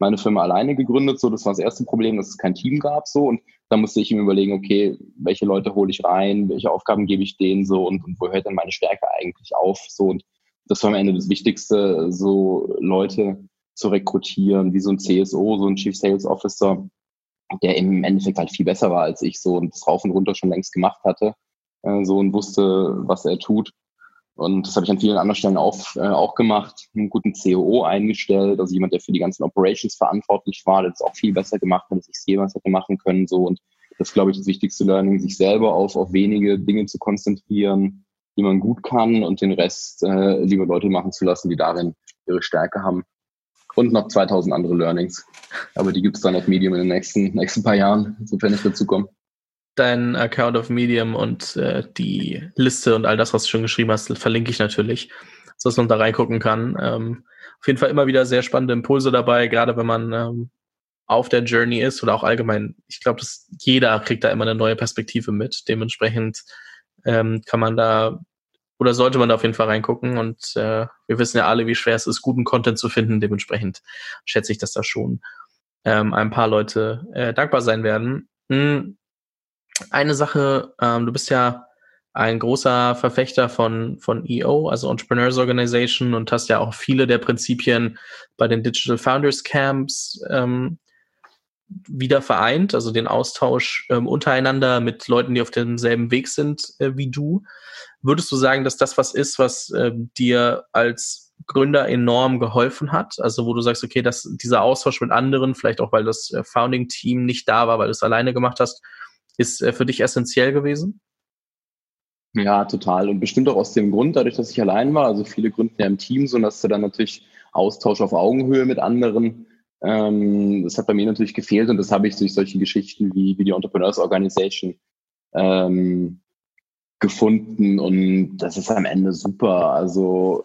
meine Firma alleine gegründet, so das war das erste Problem, dass es kein Team gab so und da musste ich mir überlegen, okay, welche Leute hole ich rein, welche Aufgaben gebe ich denen so und, und wo hört dann meine Stärke eigentlich auf so und das war am Ende das Wichtigste, so Leute zu rekrutieren, wie so ein CSO, so ein Chief Sales Officer, der im Endeffekt halt viel besser war als ich so und das rauf und runter schon längst gemacht hatte, äh, so und wusste, was er tut. Und das habe ich an vielen anderen Stellen auch, äh, auch gemacht, einen guten COO eingestellt, also jemand, der für die ganzen Operations verantwortlich war, der das auch viel besser gemacht hat, als ich es jemals hätte machen können. So und das glaube ich das wichtigste Learning, sich selber auf, auf wenige Dinge zu konzentrieren, die man gut kann und den Rest äh, liebe Leute machen zu lassen, die darin ihre Stärke haben. Und noch 2000 andere Learnings. Aber die gibt es dann auf Medium in den nächsten, nächsten paar Jahren, sofern ich dazu komme. Dein Account auf Medium und äh, die Liste und all das, was du schon geschrieben hast, verlinke ich natürlich, sodass man da reingucken kann. Ähm, auf jeden Fall immer wieder sehr spannende Impulse dabei, gerade wenn man ähm, auf der Journey ist oder auch allgemein. Ich glaube, dass jeder kriegt da immer eine neue Perspektive mit. Dementsprechend ähm, kann man da oder sollte man da auf jeden Fall reingucken. Und äh, wir wissen ja alle, wie schwer es ist, guten Content zu finden. Dementsprechend schätze ich, dass da schon ähm, ein paar Leute äh, dankbar sein werden. Hm. Eine Sache, ähm, du bist ja ein großer Verfechter von, von EO, also Entrepreneurs Organization, und hast ja auch viele der Prinzipien bei den Digital Founders Camps ähm, wieder vereint, also den Austausch ähm, untereinander mit Leuten, die auf demselben Weg sind äh, wie du. Würdest du sagen, dass das was ist, was äh, dir als Gründer enorm geholfen hat? Also wo du sagst, okay, dass dieser Austausch mit anderen, vielleicht auch weil das äh, Founding-Team nicht da war, weil du es alleine gemacht hast, ist äh, für dich essentiell gewesen? Ja, total. Und bestimmt auch aus dem Grund, dadurch, dass ich allein war. Also viele gründen ja im Team, so dass du dann natürlich Austausch auf Augenhöhe mit anderen ähm, das hat bei mir natürlich gefehlt und das habe ich durch solche Geschichten wie, wie die Entrepreneurs Organization ähm, gefunden und das ist am Ende super. Also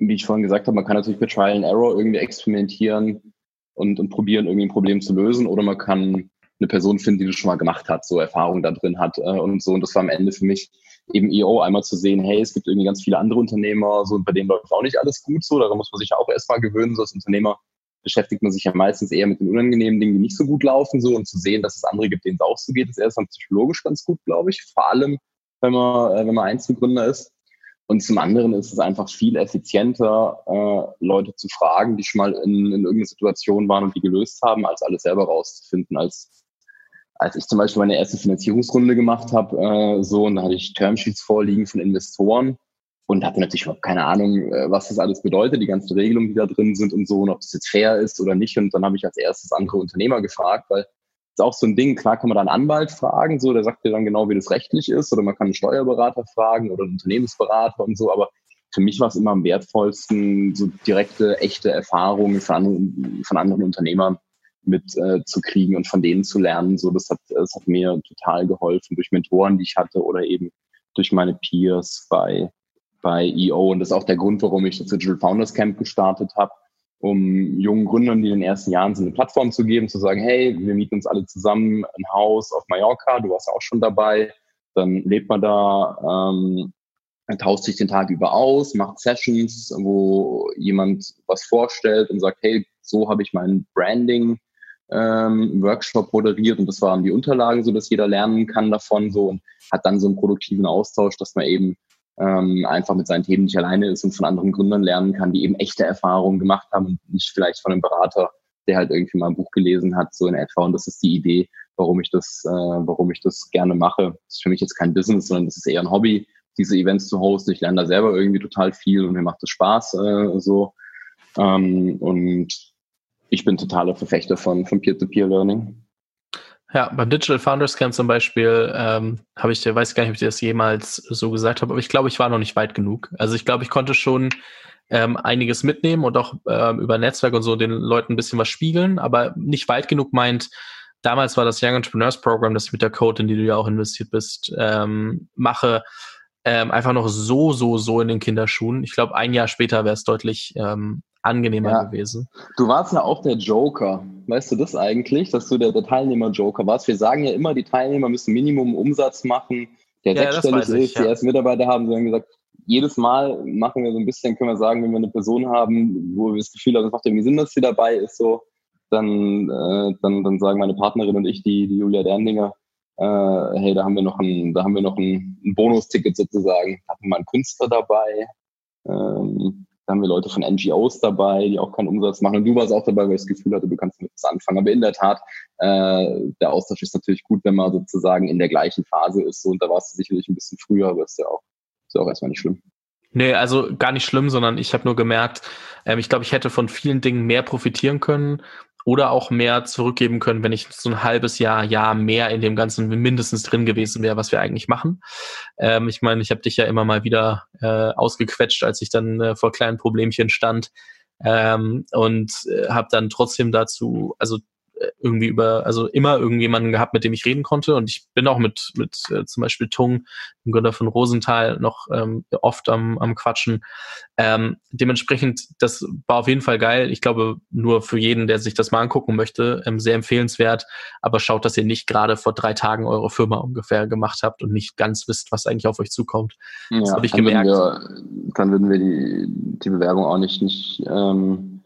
wie ich vorhin gesagt habe, man kann natürlich mit Trial and Error irgendwie experimentieren und, und probieren, irgendwie ein Problem zu lösen. Oder man kann eine Person finden, die das schon mal gemacht hat, so Erfahrung da drin hat äh, und so. Und das war am Ende für mich eben EO einmal zu sehen, hey, es gibt irgendwie ganz viele andere Unternehmer, so bei denen läuft auch nicht alles gut so. Daran muss man sich ja auch erstmal gewöhnen. So als Unternehmer beschäftigt man sich ja meistens eher mit den unangenehmen Dingen, die nicht so gut laufen, so und zu sehen, dass es andere gibt, denen es auch so geht, ist erstmal psychologisch ganz gut, glaube ich. Vor allem, wenn man, äh, wenn man Einzelgründer ist. Und zum anderen ist es einfach viel effizienter, äh, Leute zu fragen, die schon mal in, in irgendeiner Situation waren und die gelöst haben, als alles selber rauszufinden. Als, als ich zum Beispiel meine erste Finanzierungsrunde gemacht habe, äh, so, und da hatte ich Termsheets vorliegen von Investoren und hatte natürlich überhaupt keine Ahnung, äh, was das alles bedeutet, die ganzen Regelungen, die da drin sind und so, und ob es jetzt fair ist oder nicht. Und dann habe ich als erstes andere Unternehmer gefragt, weil ist auch so ein Ding, klar kann man da einen Anwalt fragen, so, der sagt dir dann genau, wie das rechtlich ist, oder man kann einen Steuerberater fragen oder einen Unternehmensberater und so, aber für mich war es immer am wertvollsten, so direkte, echte Erfahrungen von anderen, von anderen Unternehmern mit äh, zu kriegen und von denen zu lernen. So, das hat, das hat mir total geholfen durch Mentoren, die ich hatte oder eben durch meine Peers bei, bei EO. Und das ist auch der Grund, warum ich das Digital Founders Camp gestartet habe, um jungen Gründern, die in den ersten Jahren sind, eine Plattform zu geben, zu sagen, hey, wir mieten uns alle zusammen ein Haus auf Mallorca, du warst auch schon dabei, dann lebt man da, ähm, tauscht sich den Tag über aus, macht Sessions, wo jemand was vorstellt und sagt, hey, so habe ich mein Branding ähm, Workshop moderiert und das waren die Unterlagen, so dass jeder lernen kann davon so und hat dann so einen produktiven Austausch, dass man eben ähm, einfach mit seinen Themen nicht alleine ist und von anderen Gründern lernen kann, die eben echte Erfahrungen gemacht haben nicht vielleicht von einem Berater, der halt irgendwie mal ein Buch gelesen hat, so in etwa. Und das ist die Idee, warum ich das, äh, warum ich das gerne mache. Das ist für mich jetzt kein Business, sondern das ist eher ein Hobby, diese Events zu hosten. Ich lerne da selber irgendwie total viel und mir macht es Spaß äh, so. Ähm, und ich bin totaler Verfechter von, von Peer-to-Peer-Learning. Ja, beim Digital Founders Camp zum Beispiel ähm, habe ich, weiß gar nicht, ob ich das jemals so gesagt habe, aber ich glaube, ich war noch nicht weit genug. Also ich glaube, ich konnte schon ähm, einiges mitnehmen und auch ähm, über Netzwerk und so den Leuten ein bisschen was spiegeln, aber nicht weit genug meint, damals war das Young Entrepreneurs Program, das ich mit der Code, in die du ja auch investiert bist, ähm, mache, ähm, einfach noch so, so, so in den Kinderschuhen. Ich glaube, ein Jahr später wäre es deutlich ähm, angenehmer ja. gewesen. Du warst ja auch der Joker. Weißt du das eigentlich, dass du der, der Teilnehmer-Joker warst? Wir sagen ja immer, die Teilnehmer müssen Minimum Umsatz machen, der ja, sechsstellig ist, ich, die ersten Mitarbeiter haben. Wir haben gesagt, jedes Mal machen wir so ein bisschen, können wir sagen, wenn wir eine Person haben, wo wir das Gefühl haben, es macht irgendwie Sinn, dass sie dabei ist, so, dann, äh, dann, dann sagen meine Partnerin und ich, die, die Julia Derninger, äh, hey, da haben wir noch ein, da haben wir noch ein, ein Bonusticket sozusagen. Hatten wir mal einen Künstler dabei. Ähm, da haben wir Leute von NGOs dabei, die auch keinen Umsatz machen. Und du warst auch dabei, weil ich das Gefühl hatte, du kannst mit was anfangen. Aber in der Tat, äh, der Austausch ist natürlich gut, wenn man sozusagen in der gleichen Phase ist. So, und da warst du sicherlich ein bisschen früher, aber ist ja auch, ist ja auch erstmal nicht schlimm. Nee, also gar nicht schlimm, sondern ich habe nur gemerkt, ähm, ich glaube, ich hätte von vielen Dingen mehr profitieren können oder auch mehr zurückgeben können, wenn ich so ein halbes Jahr, Jahr mehr in dem Ganzen mindestens drin gewesen wäre, was wir eigentlich machen. Ähm, ich meine, ich habe dich ja immer mal wieder äh, ausgequetscht, als ich dann äh, vor kleinen Problemchen stand ähm, und äh, habe dann trotzdem dazu, also irgendwie über, also immer irgendjemanden gehabt, mit dem ich reden konnte. Und ich bin auch mit, mit äh, zum Beispiel Tung, dem Gründer von Rosenthal, noch ähm, oft am, am Quatschen. Ähm, dementsprechend, das war auf jeden Fall geil. Ich glaube, nur für jeden, der sich das mal angucken möchte, ähm, sehr empfehlenswert. Aber schaut, dass ihr nicht gerade vor drei Tagen eure Firma ungefähr gemacht habt und nicht ganz wisst, was eigentlich auf euch zukommt. Das ja, habe ich gemerkt. Wir, dann würden wir die, die Bewerbung auch nicht, nicht ähm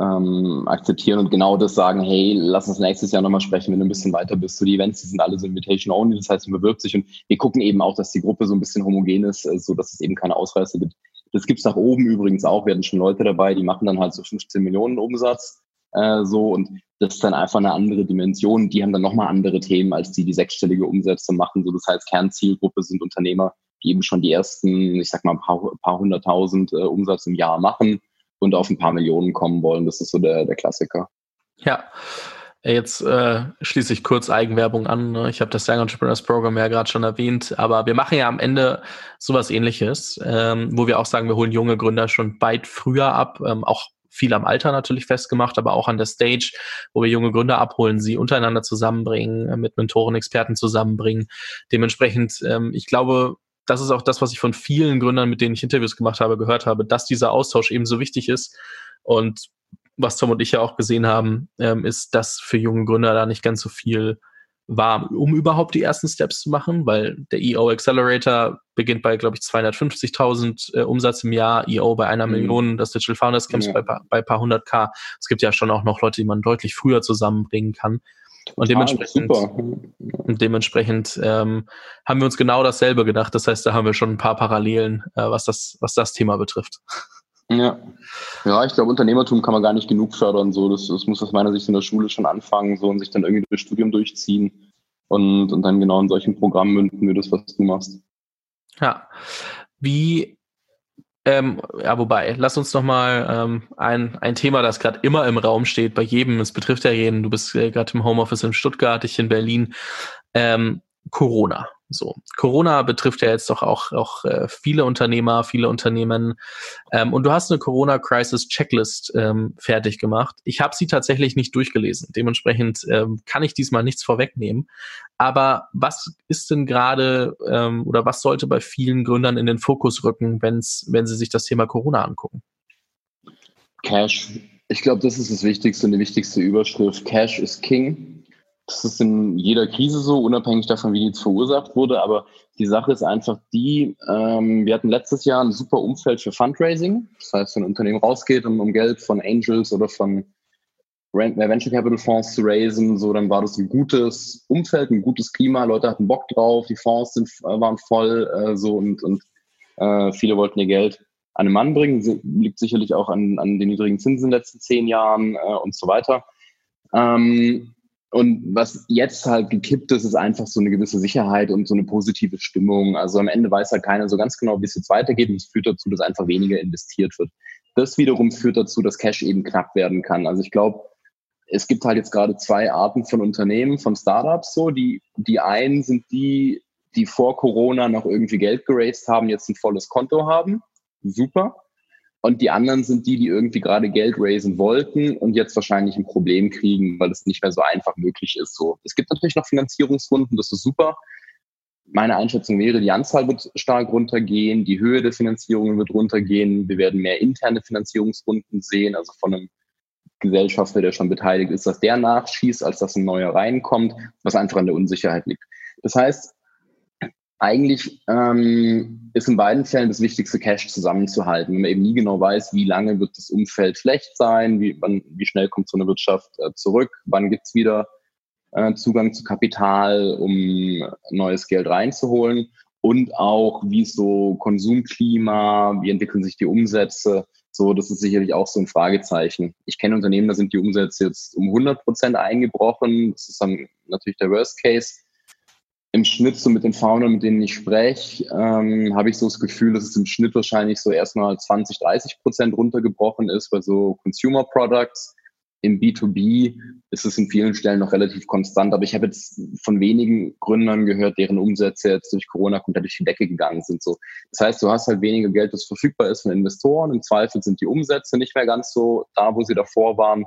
ähm, akzeptieren und genau das sagen, hey, lass uns nächstes Jahr nochmal sprechen, wenn du ein bisschen weiter bist. So die Events, die sind alle so Invitation Only, das heißt, man bewirbt sich und wir gucken eben auch, dass die Gruppe so ein bisschen homogen ist, äh, so dass es eben keine Ausreißer gibt. Das gibt's nach oben übrigens auch. Wir hatten schon Leute dabei, die machen dann halt so 15 Millionen Umsatz äh, so und das ist dann einfach eine andere Dimension. Die haben dann nochmal andere Themen, als die, die sechsstellige Umsätze machen. So das heißt, Kernzielgruppe sind Unternehmer, die eben schon die ersten, ich sag mal, paar, paar hunderttausend äh, Umsatz im Jahr machen und auf ein paar Millionen kommen wollen. Das ist so der, der Klassiker. Ja. Jetzt äh, schließe ich kurz Eigenwerbung an. Ne? Ich habe das Young Entrepreneurs Program ja gerade schon erwähnt, aber wir machen ja am Ende sowas ähnliches, ähm, wo wir auch sagen, wir holen junge Gründer schon weit früher ab, ähm, auch viel am Alter natürlich festgemacht, aber auch an der Stage, wo wir junge Gründer abholen, sie untereinander zusammenbringen, äh, mit Mentoren, Experten zusammenbringen. Dementsprechend, ähm, ich glaube, das ist auch das, was ich von vielen Gründern, mit denen ich Interviews gemacht habe, gehört habe, dass dieser Austausch eben so wichtig ist. Und was Tom und ich ja auch gesehen haben, ähm, ist, dass für junge Gründer da nicht ganz so viel war, um überhaupt die ersten Steps zu machen, weil der EO Accelerator beginnt bei, glaube ich, 250.000 äh, Umsatz im Jahr, EO bei einer mhm. Million, das Digital Founders Camps ja. bei, bei paar hundert K. Es gibt ja schon auch noch Leute, die man deutlich früher zusammenbringen kann. Und dementsprechend, und dementsprechend ähm, haben wir uns genau dasselbe gedacht. Das heißt, da haben wir schon ein paar Parallelen, äh, was, das, was das Thema betrifft. Ja, ja ich glaube, Unternehmertum kann man gar nicht genug fördern. So. Das, das muss aus meiner Sicht in der Schule schon anfangen so, und sich dann irgendwie das Studium durchziehen und, und dann genau in solchen Programmen münden wir das, was du machst. Ja. Wie ähm, ja, wobei, lass uns noch mal ähm, ein, ein Thema, das gerade immer im Raum steht, bei jedem, es betrifft ja jeden, du bist äh, gerade im Homeoffice in Stuttgart, ich in Berlin, ähm, Corona. So, Corona betrifft ja jetzt doch auch, auch äh, viele Unternehmer, viele Unternehmen. Ähm, und du hast eine Corona-Crisis-Checklist ähm, fertig gemacht. Ich habe sie tatsächlich nicht durchgelesen. Dementsprechend ähm, kann ich diesmal nichts vorwegnehmen. Aber was ist denn gerade ähm, oder was sollte bei vielen Gründern in den Fokus rücken, wenn's, wenn sie sich das Thema Corona angucken? Cash. Ich glaube, das ist das Wichtigste und die wichtigste Überschrift. Cash is King. Das ist in jeder Krise so, unabhängig davon, wie die jetzt verursacht wurde. Aber die Sache ist einfach die, ähm, wir hatten letztes Jahr ein super Umfeld für Fundraising. Das heißt, wenn ein Unternehmen rausgeht, um, um Geld von Angels oder von äh, Venture Capital Fonds zu raisen, so dann war das ein gutes Umfeld, ein gutes Klima. Leute hatten Bock drauf, die Fonds sind, äh, waren voll äh, so und, und äh, viele wollten ihr Geld an den Mann bringen. Liegt sicherlich auch an, an den niedrigen Zinsen in den letzten zehn Jahren äh, und so weiter. Ähm, und was jetzt halt gekippt ist, ist einfach so eine gewisse Sicherheit und so eine positive Stimmung. Also am Ende weiß halt keiner so ganz genau, wie es jetzt weitergeht und es führt dazu, dass einfach weniger investiert wird. Das wiederum führt dazu, dass Cash eben knapp werden kann. Also ich glaube, es gibt halt jetzt gerade zwei Arten von Unternehmen, von Startups so. Die, die einen sind die, die vor Corona noch irgendwie Geld geraced haben, jetzt ein volles Konto haben. Super. Und die anderen sind die, die irgendwie gerade Geld raisen wollten und jetzt wahrscheinlich ein Problem kriegen, weil es nicht mehr so einfach möglich ist. So, es gibt natürlich noch Finanzierungsrunden, das ist super. Meine Einschätzung wäre, die Anzahl wird stark runtergehen, die Höhe der Finanzierungen wird runtergehen. Wir werden mehr interne Finanzierungsrunden sehen, also von einem Gesellschafter, der schon beteiligt ist, dass der nachschießt, als dass ein neuer reinkommt, was einfach an der Unsicherheit liegt. Das heißt, eigentlich ähm, ist in beiden Fällen das wichtigste, Cash zusammenzuhalten. Wenn man eben nie genau weiß, wie lange wird das Umfeld schlecht sein, wie, wann, wie schnell kommt so eine Wirtschaft äh, zurück, wann gibt's wieder äh, Zugang zu Kapital, um neues Geld reinzuholen und auch wie ist so Konsumklima, wie entwickeln sich die Umsätze. So, das ist sicherlich auch so ein Fragezeichen. Ich kenne Unternehmen, da sind die Umsätze jetzt um 100 Prozent eingebrochen. Das ist dann natürlich der Worst Case im Schnitt so mit den Foundern, mit denen ich spreche, ähm, habe ich so das Gefühl, dass es im Schnitt wahrscheinlich so erstmal 20, 30 Prozent runtergebrochen ist bei so Consumer Products. Im B2B ist es in vielen Stellen noch relativ konstant, aber ich habe jetzt von wenigen Gründern gehört, deren Umsätze jetzt durch Corona komplett durch die Decke gegangen sind. So, das heißt, du hast halt weniger Geld, das verfügbar ist von Investoren. Im Zweifel sind die Umsätze nicht mehr ganz so da, wo sie davor waren.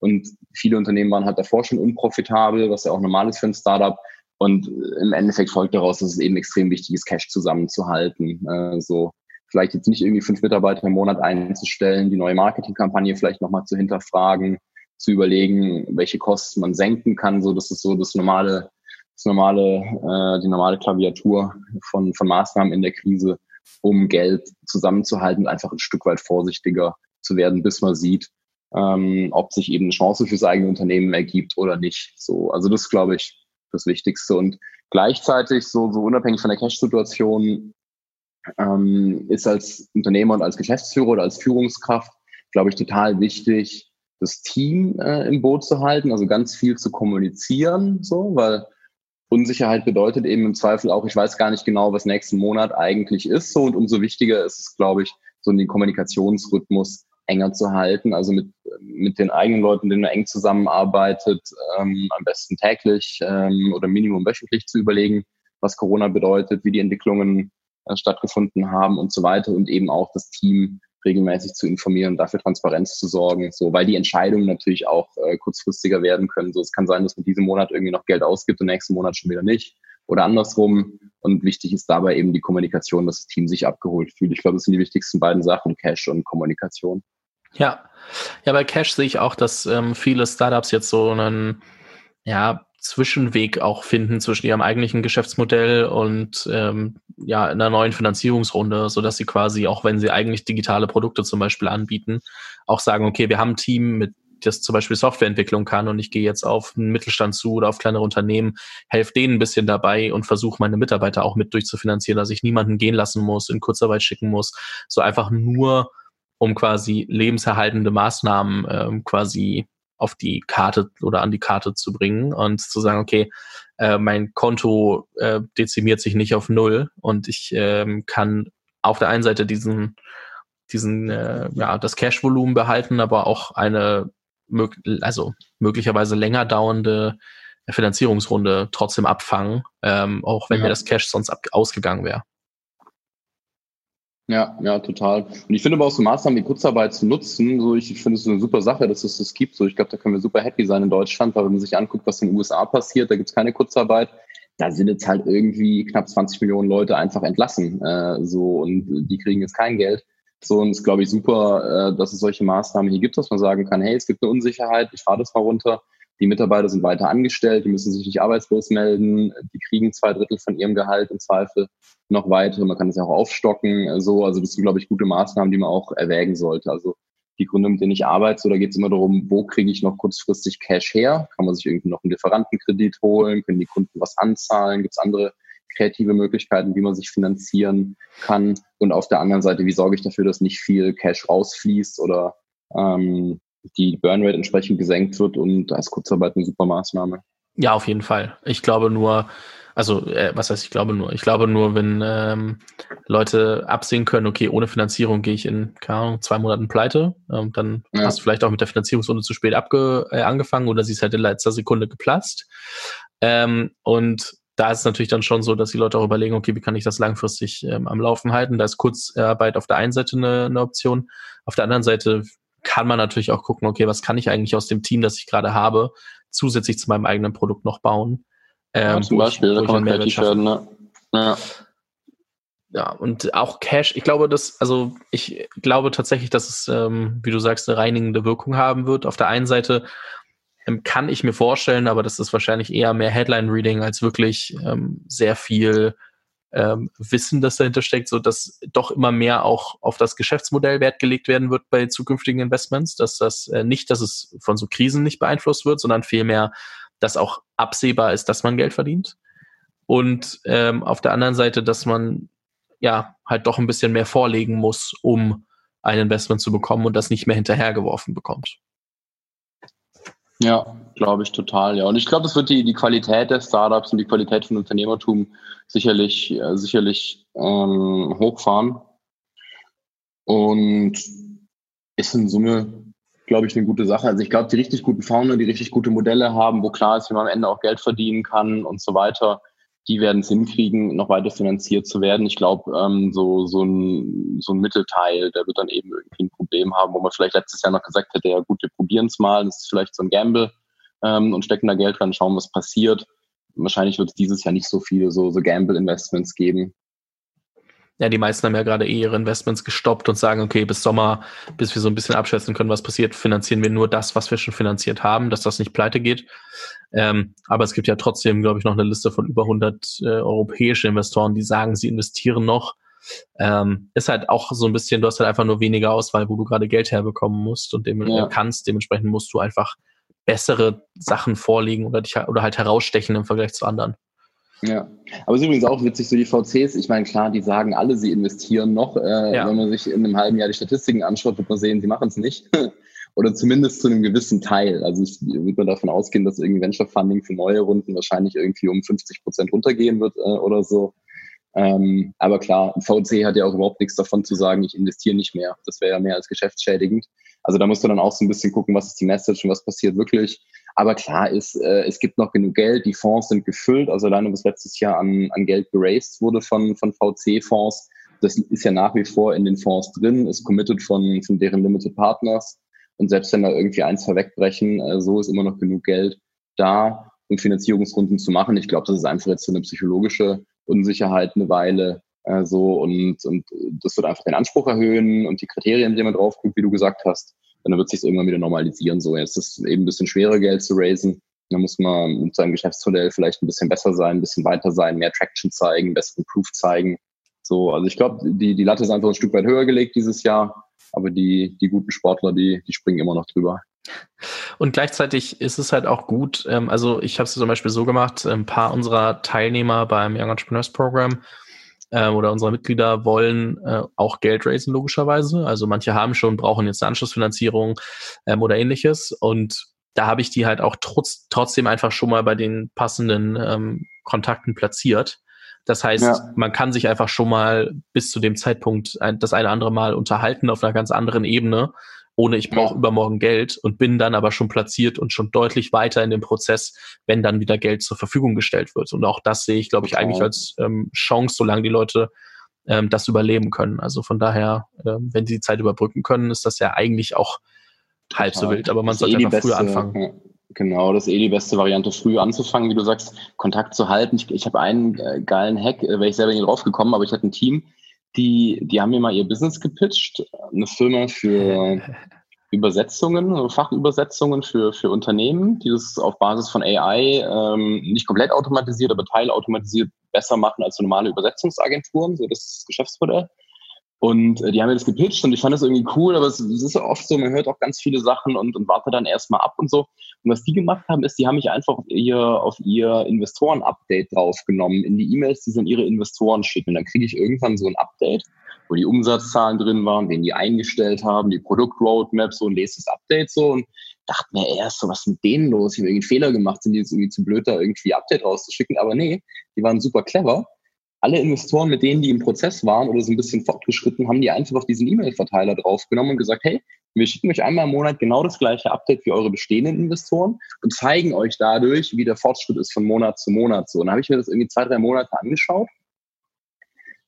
Und viele Unternehmen waren halt davor schon unprofitabel, was ja auch normal ist für ein Startup. Und im Endeffekt folgt daraus, dass es eben extrem wichtig ist, Cash zusammenzuhalten. Äh, so vielleicht jetzt nicht irgendwie fünf Mitarbeiter im Monat einzustellen, die neue Marketingkampagne vielleicht nochmal zu hinterfragen, zu überlegen, welche Kosten man senken kann. So, das ist so das normale, das normale, äh, die normale Klaviatur von, von Maßnahmen in der Krise, um Geld zusammenzuhalten und einfach ein Stück weit vorsichtiger zu werden, bis man sieht, ähm, ob sich eben eine Chance fürs eigene Unternehmen ergibt oder nicht. So, also das glaube ich, das Wichtigste. Und gleichzeitig, so, so unabhängig von der Cash-Situation, ähm, ist als Unternehmer und als Geschäftsführer oder als Führungskraft, glaube ich, total wichtig, das Team äh, im Boot zu halten, also ganz viel zu kommunizieren, so, weil Unsicherheit bedeutet eben im Zweifel auch, ich weiß gar nicht genau, was nächsten Monat eigentlich ist, so, und umso wichtiger ist es, glaube ich, so den Kommunikationsrhythmus enger zu halten, also mit, mit den eigenen Leuten, denen man eng zusammenarbeitet, ähm, am besten täglich ähm, oder Minimum wöchentlich zu überlegen, was Corona bedeutet, wie die Entwicklungen äh, stattgefunden haben und so weiter und eben auch das Team regelmäßig zu informieren, dafür Transparenz zu sorgen, so, weil die Entscheidungen natürlich auch äh, kurzfristiger werden können. So, es kann sein, dass man diesen Monat irgendwie noch Geld ausgibt und nächsten Monat schon wieder nicht. oder andersrum. Und wichtig ist dabei eben die Kommunikation, dass das Team sich abgeholt fühlt. Ich glaube, das sind die wichtigsten beiden Sachen, Cash und Kommunikation. Ja, ja, bei Cash sehe ich auch, dass ähm, viele Startups jetzt so einen ja, Zwischenweg auch finden zwischen ihrem eigentlichen Geschäftsmodell und ähm, ja, einer neuen Finanzierungsrunde, so dass sie quasi, auch wenn sie eigentlich digitale Produkte zum Beispiel anbieten, auch sagen, okay, wir haben ein Team, mit das zum Beispiel Softwareentwicklung kann und ich gehe jetzt auf einen Mittelstand zu oder auf kleinere Unternehmen, helfe denen ein bisschen dabei und versuche meine Mitarbeiter auch mit durchzufinanzieren, dass ich niemanden gehen lassen muss, in Kurzarbeit schicken muss, so einfach nur um quasi lebenserhaltende Maßnahmen ähm, quasi auf die Karte oder an die Karte zu bringen und zu sagen, okay, äh, mein Konto äh, dezimiert sich nicht auf null und ich ähm, kann auf der einen Seite diesen diesen äh, ja das Cash-Volumen behalten, aber auch eine also möglicherweise länger dauernde Finanzierungsrunde trotzdem abfangen, ähm, auch wenn ja. mir das Cash sonst ab ausgegangen wäre. Ja, ja, total. Und ich finde aber auch so Maßnahmen wie Kurzarbeit zu nutzen, so ich, ich finde es eine super Sache, dass es das gibt. So, ich glaube, da können wir super happy sein in Deutschland, weil wenn man sich anguckt, was in den USA passiert, da gibt es keine Kurzarbeit. Da sind jetzt halt irgendwie knapp 20 Millionen Leute einfach entlassen. Äh, so und die kriegen jetzt kein Geld. So, und es ist, glaube ich, super, äh, dass es solche Maßnahmen hier gibt, dass man sagen kann, hey, es gibt eine Unsicherheit, ich fahre das mal runter. Die Mitarbeiter sind weiter angestellt, die müssen sich nicht arbeitslos melden, die kriegen zwei Drittel von ihrem Gehalt im Zweifel noch weiter. Man kann es ja auch aufstocken. So, also das sind, glaube ich, gute Maßnahmen, die man auch erwägen sollte. Also die Gründe, mit denen ich arbeite, so, da geht es immer darum, wo kriege ich noch kurzfristig Cash her? Kann man sich irgendwie noch einen Lieferantenkredit holen? Können die Kunden was anzahlen? Gibt es andere kreative Möglichkeiten, wie man sich finanzieren kann? Und auf der anderen Seite, wie sorge ich dafür, dass nicht viel Cash rausfließt oder ähm, die Burnrate entsprechend gesenkt wird? Und da ist Kurzarbeit eine super Maßnahme. Ja, auf jeden Fall. Ich glaube nur, also äh, was heißt ich glaube nur? Ich glaube nur, wenn ähm, Leute absehen können, okay, ohne Finanzierung gehe ich in keine Ahnung, zwei Monaten pleite, ähm, dann ja. hast du vielleicht auch mit der Finanzierungsrunde zu spät abge äh, angefangen oder sie ist halt in letzter Sekunde geplatzt. Ähm, und da ist es natürlich dann schon so, dass die Leute auch überlegen, okay, wie kann ich das langfristig ähm, am Laufen halten? Da ist Kurzarbeit auf der einen Seite eine, eine Option. Auf der anderen Seite kann man natürlich auch gucken, okay, was kann ich eigentlich aus dem Team, das ich gerade habe, zusätzlich zu meinem eigenen Produkt noch bauen? Ähm, ja, zum Beispiel, ich, da kann man kreativ werden, ne? Ja. Ja, und auch Cash, ich glaube, dass, also ich glaube tatsächlich, dass es, ähm, wie du sagst, eine reinigende Wirkung haben wird. Auf der einen Seite ähm, kann ich mir vorstellen, aber das ist wahrscheinlich eher mehr Headline-Reading als wirklich ähm, sehr viel ähm, Wissen, das dahinter steckt, so dass doch immer mehr auch auf das Geschäftsmodell Wert gelegt werden wird bei zukünftigen Investments, dass das äh, nicht, dass es von so Krisen nicht beeinflusst wird, sondern vielmehr, dass auch absehbar ist, dass man Geld verdient. Und ähm, auf der anderen Seite, dass man ja halt doch ein bisschen mehr vorlegen muss, um ein Investment zu bekommen und das nicht mehr hinterhergeworfen bekommt. Ja, glaube ich total, ja. Und ich glaube, das wird die, die Qualität der Startups und die Qualität von Unternehmertum sicherlich, äh, sicherlich ähm, hochfahren. Und ist in Summe, glaube ich, eine gute Sache. Also ich glaube, die richtig guten Founder, die richtig gute Modelle haben, wo klar ist, wie man am Ende auch Geld verdienen kann und so weiter, die werden es hinkriegen, noch weiter finanziert zu werden. Ich glaube, ähm, so, so, ein, so ein Mittelteil, der wird dann eben irgendwie ein Problem haben, wo man vielleicht letztes Jahr noch gesagt hätte, ja gut, wir probieren es mal, das ist vielleicht so ein Gamble ähm, und stecken da Geld rein, schauen, was passiert. Wahrscheinlich wird es dieses Jahr nicht so viele so, so Gamble-Investments geben ja, die meisten haben ja gerade eh ihre Investments gestoppt und sagen, okay, bis Sommer, bis wir so ein bisschen abschätzen können, was passiert, finanzieren wir nur das, was wir schon finanziert haben, dass das nicht pleite geht. Ähm, aber es gibt ja trotzdem, glaube ich, noch eine Liste von über 100 äh, europäische Investoren, die sagen, sie investieren noch. Ähm, ist halt auch so ein bisschen, du hast halt einfach nur weniger Auswahl, wo du gerade Geld herbekommen musst und dem ja. kannst. Dementsprechend musst du einfach bessere Sachen vorlegen oder dich oder halt herausstechen im Vergleich zu anderen. Ja, aber es ist übrigens auch witzig, so die VCs, ich meine, klar, die sagen alle, sie investieren noch. Äh, ja. Wenn man sich in einem halben Jahr die Statistiken anschaut, wird man sehen, sie machen es nicht. oder zumindest zu einem gewissen Teil. Also ich würde mal davon ausgehen, dass irgendwie Venture Funding für neue Runden wahrscheinlich irgendwie um 50 Prozent runtergehen wird äh, oder so. Ähm, aber klar, VC hat ja auch überhaupt nichts davon zu sagen, ich investiere nicht mehr. Das wäre ja mehr als geschäftsschädigend. Also da musst du dann auch so ein bisschen gucken, was ist die Message und was passiert wirklich. Aber klar ist, äh, es gibt noch genug Geld, die Fonds sind gefüllt, also alleine bis letztes Jahr an, an Geld geraced wurde von, von VC-Fonds. Das ist ja nach wie vor in den Fonds drin, ist committed von, von deren Limited Partners. Und selbst wenn da irgendwie eins vorwegbrechen, äh, so ist immer noch genug Geld da. um Finanzierungsrunden zu machen. Ich glaube, das ist einfach jetzt so eine psychologische Unsicherheit eine Weile äh, so und, und das wird einfach den Anspruch erhöhen und die Kriterien, die man drauf guckt, wie du gesagt hast, dann wird sich irgendwann wieder normalisieren. So, jetzt ist es eben ein bisschen schwerer, Geld zu raisen. Da muss man mit seinem Geschäftsmodell vielleicht ein bisschen besser sein, ein bisschen weiter sein, mehr Traction zeigen, besseren Proof zeigen. So, also ich glaube, die, die Latte ist einfach ein Stück weit höher gelegt dieses Jahr, aber die, die guten Sportler, die, die springen immer noch drüber. Und gleichzeitig ist es halt auch gut, ähm, also ich habe es zum Beispiel so gemacht, ein paar unserer Teilnehmer beim Young Entrepreneurs Program äh, oder unsere Mitglieder wollen äh, auch Geld raisen, logischerweise. Also manche haben schon, brauchen jetzt eine Anschlussfinanzierung ähm, oder ähnliches. Und da habe ich die halt auch trotz, trotzdem einfach schon mal bei den passenden ähm, Kontakten platziert. Das heißt, ja. man kann sich einfach schon mal bis zu dem Zeitpunkt ein, das eine andere Mal unterhalten auf einer ganz anderen Ebene, ohne ich brauche ja. übermorgen Geld und bin dann aber schon platziert und schon deutlich weiter in dem Prozess, wenn dann wieder Geld zur Verfügung gestellt wird. Und auch das sehe ich, glaube ich, eigentlich als ähm, Chance, solange die Leute ähm, das überleben können. Also von daher, ähm, wenn sie die Zeit überbrücken können, ist das ja eigentlich auch halb so wild, aber man sollte eh einfach früher anfangen. Genau, das ist eh die beste Variante, früh anzufangen, wie du sagst, Kontakt zu halten. Ich, ich habe einen äh, geilen Hack, äh, wäre ich selber nicht drauf gekommen, aber ich hatte ein Team, die, die haben mir mal ihr Business gepitcht, eine Firma für Übersetzungen, Fachübersetzungen für, für Unternehmen, die das auf Basis von AI ähm, nicht komplett automatisiert, aber teilautomatisiert besser machen als normale Übersetzungsagenturen. So, das ist das Geschäftsmodell. Und äh, die haben mir das gepitcht und ich fand das irgendwie cool, aber es, ist ja oft so, man hört auch ganz viele Sachen und, und wartet dann erstmal ab und so. Und was die gemacht haben, ist, die haben mich einfach auf ihr, auf ihr Investoren-Update draufgenommen, in die E-Mails, die sie an ihre Investoren schicken. Und dann kriege ich irgendwann so ein Update, wo die Umsatzzahlen drin waren, wen die eingestellt haben, die Produktroadmap, so und lese das Update so und dachte mir erst so, was ist mit denen los? Ich habe irgendwie einen Fehler gemacht, sind die jetzt irgendwie zu blöd, da irgendwie Update rauszuschicken. Aber nee, die waren super clever alle Investoren, mit denen die im Prozess waren oder so ein bisschen fortgeschritten, haben die einfach auf diesen E-Mail-Verteiler draufgenommen und gesagt, hey, wir schicken euch einmal im Monat genau das gleiche Update für eure bestehenden Investoren und zeigen euch dadurch, wie der Fortschritt ist von Monat zu Monat. So, und dann habe ich mir das irgendwie zwei, drei Monate angeschaut.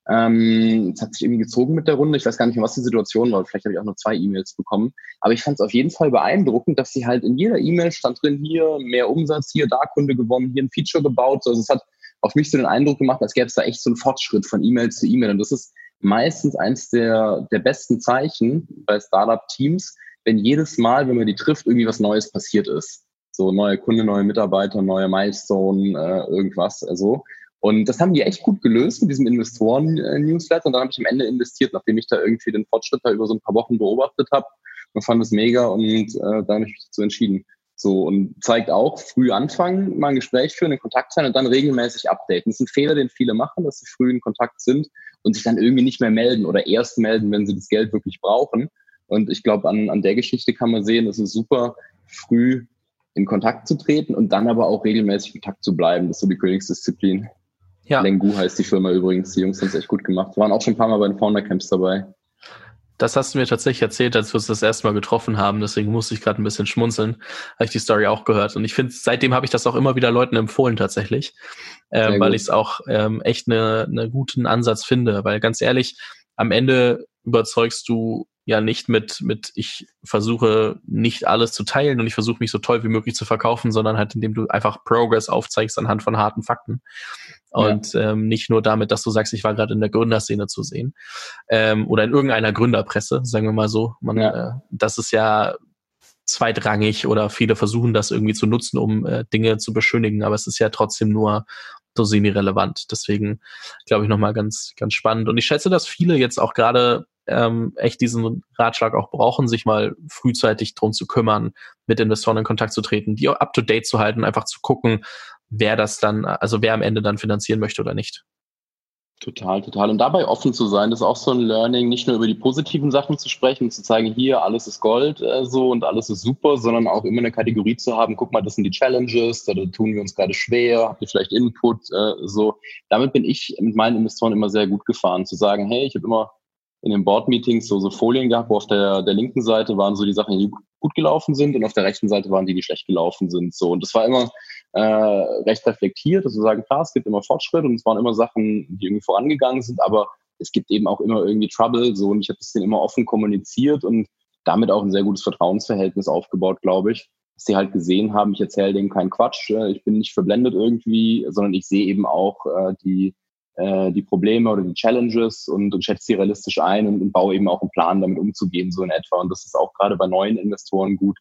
Ähm, es hat sich irgendwie gezogen mit der Runde. Ich weiß gar nicht mehr, was die Situation war. Vielleicht habe ich auch nur zwei E-Mails bekommen. Aber ich fand es auf jeden Fall beeindruckend, dass sie halt in jeder E-Mail stand drin, hier mehr Umsatz, hier da Kunde gewonnen, hier ein Feature gebaut. Also es hat auf mich so den Eindruck gemacht, als gäbe es da echt so einen Fortschritt von E-Mail zu E-Mail. Und das ist meistens eins der, der besten Zeichen bei Startup-Teams, wenn jedes Mal, wenn man die trifft, irgendwie was Neues passiert ist. So neue Kunde, neue Mitarbeiter, neue Milestone, äh, irgendwas. Also. Und das haben die echt gut gelöst mit diesem Investoren-Newsletter. Und dann habe ich am Ende investiert, nachdem ich da irgendwie den Fortschritt da über so ein paar Wochen beobachtet habe und fand es mega und äh, da habe ich mich dazu entschieden. So, und zeigt auch, früh anfangen, mal ein Gespräch führen, in Kontakt sein und dann regelmäßig updaten. Das ist ein Fehler, den viele machen, dass sie früh in Kontakt sind und sich dann irgendwie nicht mehr melden oder erst melden, wenn sie das Geld wirklich brauchen. Und ich glaube, an, an der Geschichte kann man sehen, es ist super, früh in Kontakt zu treten und dann aber auch regelmäßig in Kontakt zu bleiben. Das ist so die Königsdisziplin. Ja. Lengu heißt die Firma übrigens. Die Jungs haben es echt gut gemacht. Waren auch schon ein paar Mal bei den Founder Camps dabei. Das hast du mir tatsächlich erzählt, als wir uns das erste Mal getroffen haben. Deswegen musste ich gerade ein bisschen schmunzeln. Habe ich die Story auch gehört. Und ich finde, seitdem habe ich das auch immer wieder Leuten empfohlen tatsächlich, ähm, weil ich es auch ähm, echt einen ne guten Ansatz finde. Weil ganz ehrlich, am Ende überzeugst du ja nicht mit, mit ich versuche nicht alles zu teilen und ich versuche mich so toll wie möglich zu verkaufen, sondern halt indem du einfach Progress aufzeigst anhand von harten Fakten. Und ja. ähm, nicht nur damit, dass du sagst, ich war gerade in der Gründerszene zu sehen. Ähm, oder in irgendeiner Gründerpresse, sagen wir mal so. Man, ja. äh, das ist ja zweitrangig oder viele versuchen das irgendwie zu nutzen, um äh, Dinge zu beschönigen, aber es ist ja trotzdem nur so semi-relevant. Deswegen glaube ich nochmal ganz, ganz spannend. Und ich schätze, dass viele jetzt auch gerade ähm, echt diesen Ratschlag auch brauchen, sich mal frühzeitig drum zu kümmern, mit Investoren in Kontakt zu treten, die auch up to date zu halten, einfach zu gucken, wer das dann, also wer am Ende dann finanzieren möchte oder nicht. Total, total. Und dabei offen zu sein, das ist auch so ein Learning, nicht nur über die positiven Sachen zu sprechen, zu zeigen, hier alles ist Gold äh, so und alles ist super, sondern auch immer eine Kategorie zu haben, guck mal, das sind die Challenges, da, da tun wir uns gerade schwer, habt ihr vielleicht Input, äh, so. Damit bin ich mit meinen Investoren immer sehr gut gefahren, zu sagen, hey, ich habe immer in den Board-Meetings so, so Folien gehabt, wo auf der, der linken Seite waren so die Sachen, die gut gelaufen sind und auf der rechten Seite waren die, die schlecht gelaufen sind. So. Und das war immer äh, recht reflektiert, wir sagen, klar, es gibt immer Fortschritt und es waren immer Sachen, die irgendwie vorangegangen sind, aber es gibt eben auch immer irgendwie Trouble. So. Und ich habe das denen immer offen kommuniziert und damit auch ein sehr gutes Vertrauensverhältnis aufgebaut, glaube ich. dass sie halt gesehen haben, ich erzähle denen keinen Quatsch, äh, ich bin nicht verblendet irgendwie, sondern ich sehe eben auch äh, die, äh, die Probleme oder die Challenges und, und schätze sie realistisch ein und, und baue eben auch einen Plan, damit umzugehen, so in etwa. Und das ist auch gerade bei neuen Investoren gut,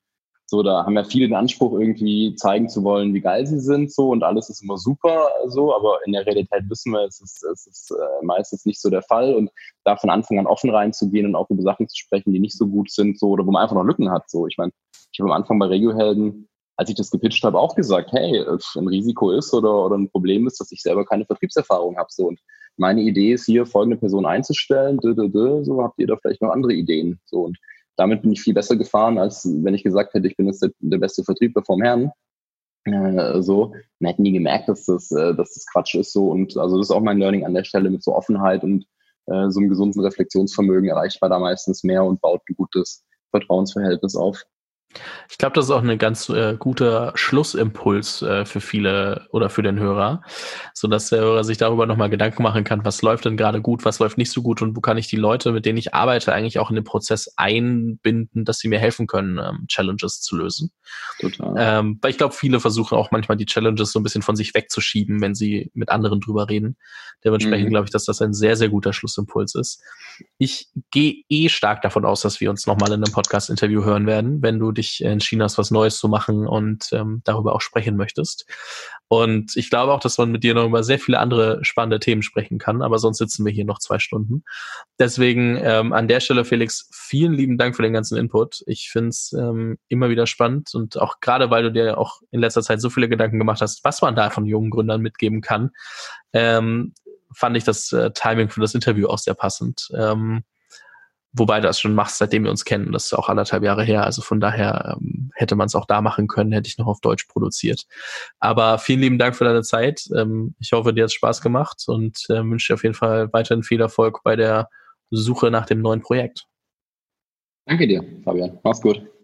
so, da haben ja viele den Anspruch, irgendwie zeigen zu wollen, wie geil sie sind, so und alles ist immer super, so, aber in der Realität wissen wir, es ist, es ist äh, meistens nicht so der Fall und da von Anfang an offen reinzugehen und auch über Sachen zu sprechen, die nicht so gut sind, so oder wo man einfach noch Lücken hat. So, ich meine, ich habe am Anfang bei Regiohelden, als ich das gepitcht habe, auch gesagt, hey, ein Risiko ist oder, oder ein Problem ist, dass ich selber keine Vertriebserfahrung habe. So und meine Idee ist hier, folgende Person einzustellen, dö, dö, dö, so habt ihr da vielleicht noch andere Ideen. So und damit bin ich viel besser gefahren, als wenn ich gesagt hätte, ich bin jetzt der, der beste Vertriebler vom Herrn. Äh, so, man hätte nie gemerkt, dass das, äh, dass das Quatsch ist so. Und also das ist auch mein Learning an der Stelle mit so Offenheit und äh, so einem gesunden Reflexionsvermögen erreicht man da meistens mehr und baut ein gutes Vertrauensverhältnis auf. Ich glaube, das ist auch ein ganz äh, guter Schlussimpuls äh, für viele oder für den Hörer, so dass der Hörer sich darüber nochmal Gedanken machen kann, was läuft denn gerade gut, was läuft nicht so gut und wo kann ich die Leute, mit denen ich arbeite, eigentlich auch in den Prozess einbinden, dass sie mir helfen können, ähm, Challenges zu lösen. Total. Ähm, weil ich glaube, viele versuchen auch manchmal die Challenges so ein bisschen von sich wegzuschieben, wenn sie mit anderen drüber reden. Dementsprechend mhm. glaube ich, dass das ein sehr, sehr guter Schlussimpuls ist. Ich gehe eh stark davon aus, dass wir uns nochmal in einem Podcast-Interview hören werden, wenn du dich dich entschieden hast, was Neues zu machen und ähm, darüber auch sprechen möchtest. Und ich glaube auch, dass man mit dir noch über sehr viele andere spannende Themen sprechen kann, aber sonst sitzen wir hier noch zwei Stunden. Deswegen ähm, an der Stelle, Felix, vielen lieben Dank für den ganzen Input. Ich finde es ähm, immer wieder spannend und auch gerade, weil du dir auch in letzter Zeit so viele Gedanken gemacht hast, was man da von jungen Gründern mitgeben kann, ähm, fand ich das äh, Timing für das Interview auch sehr passend. Ähm, Wobei du das schon machst, seitdem wir uns kennen. Das ist auch anderthalb Jahre her. Also von daher ähm, hätte man es auch da machen können, hätte ich noch auf Deutsch produziert. Aber vielen lieben Dank für deine Zeit. Ähm, ich hoffe, dir hat es Spaß gemacht und äh, wünsche dir auf jeden Fall weiterhin viel Erfolg bei der Suche nach dem neuen Projekt. Danke dir, Fabian. Mach's gut.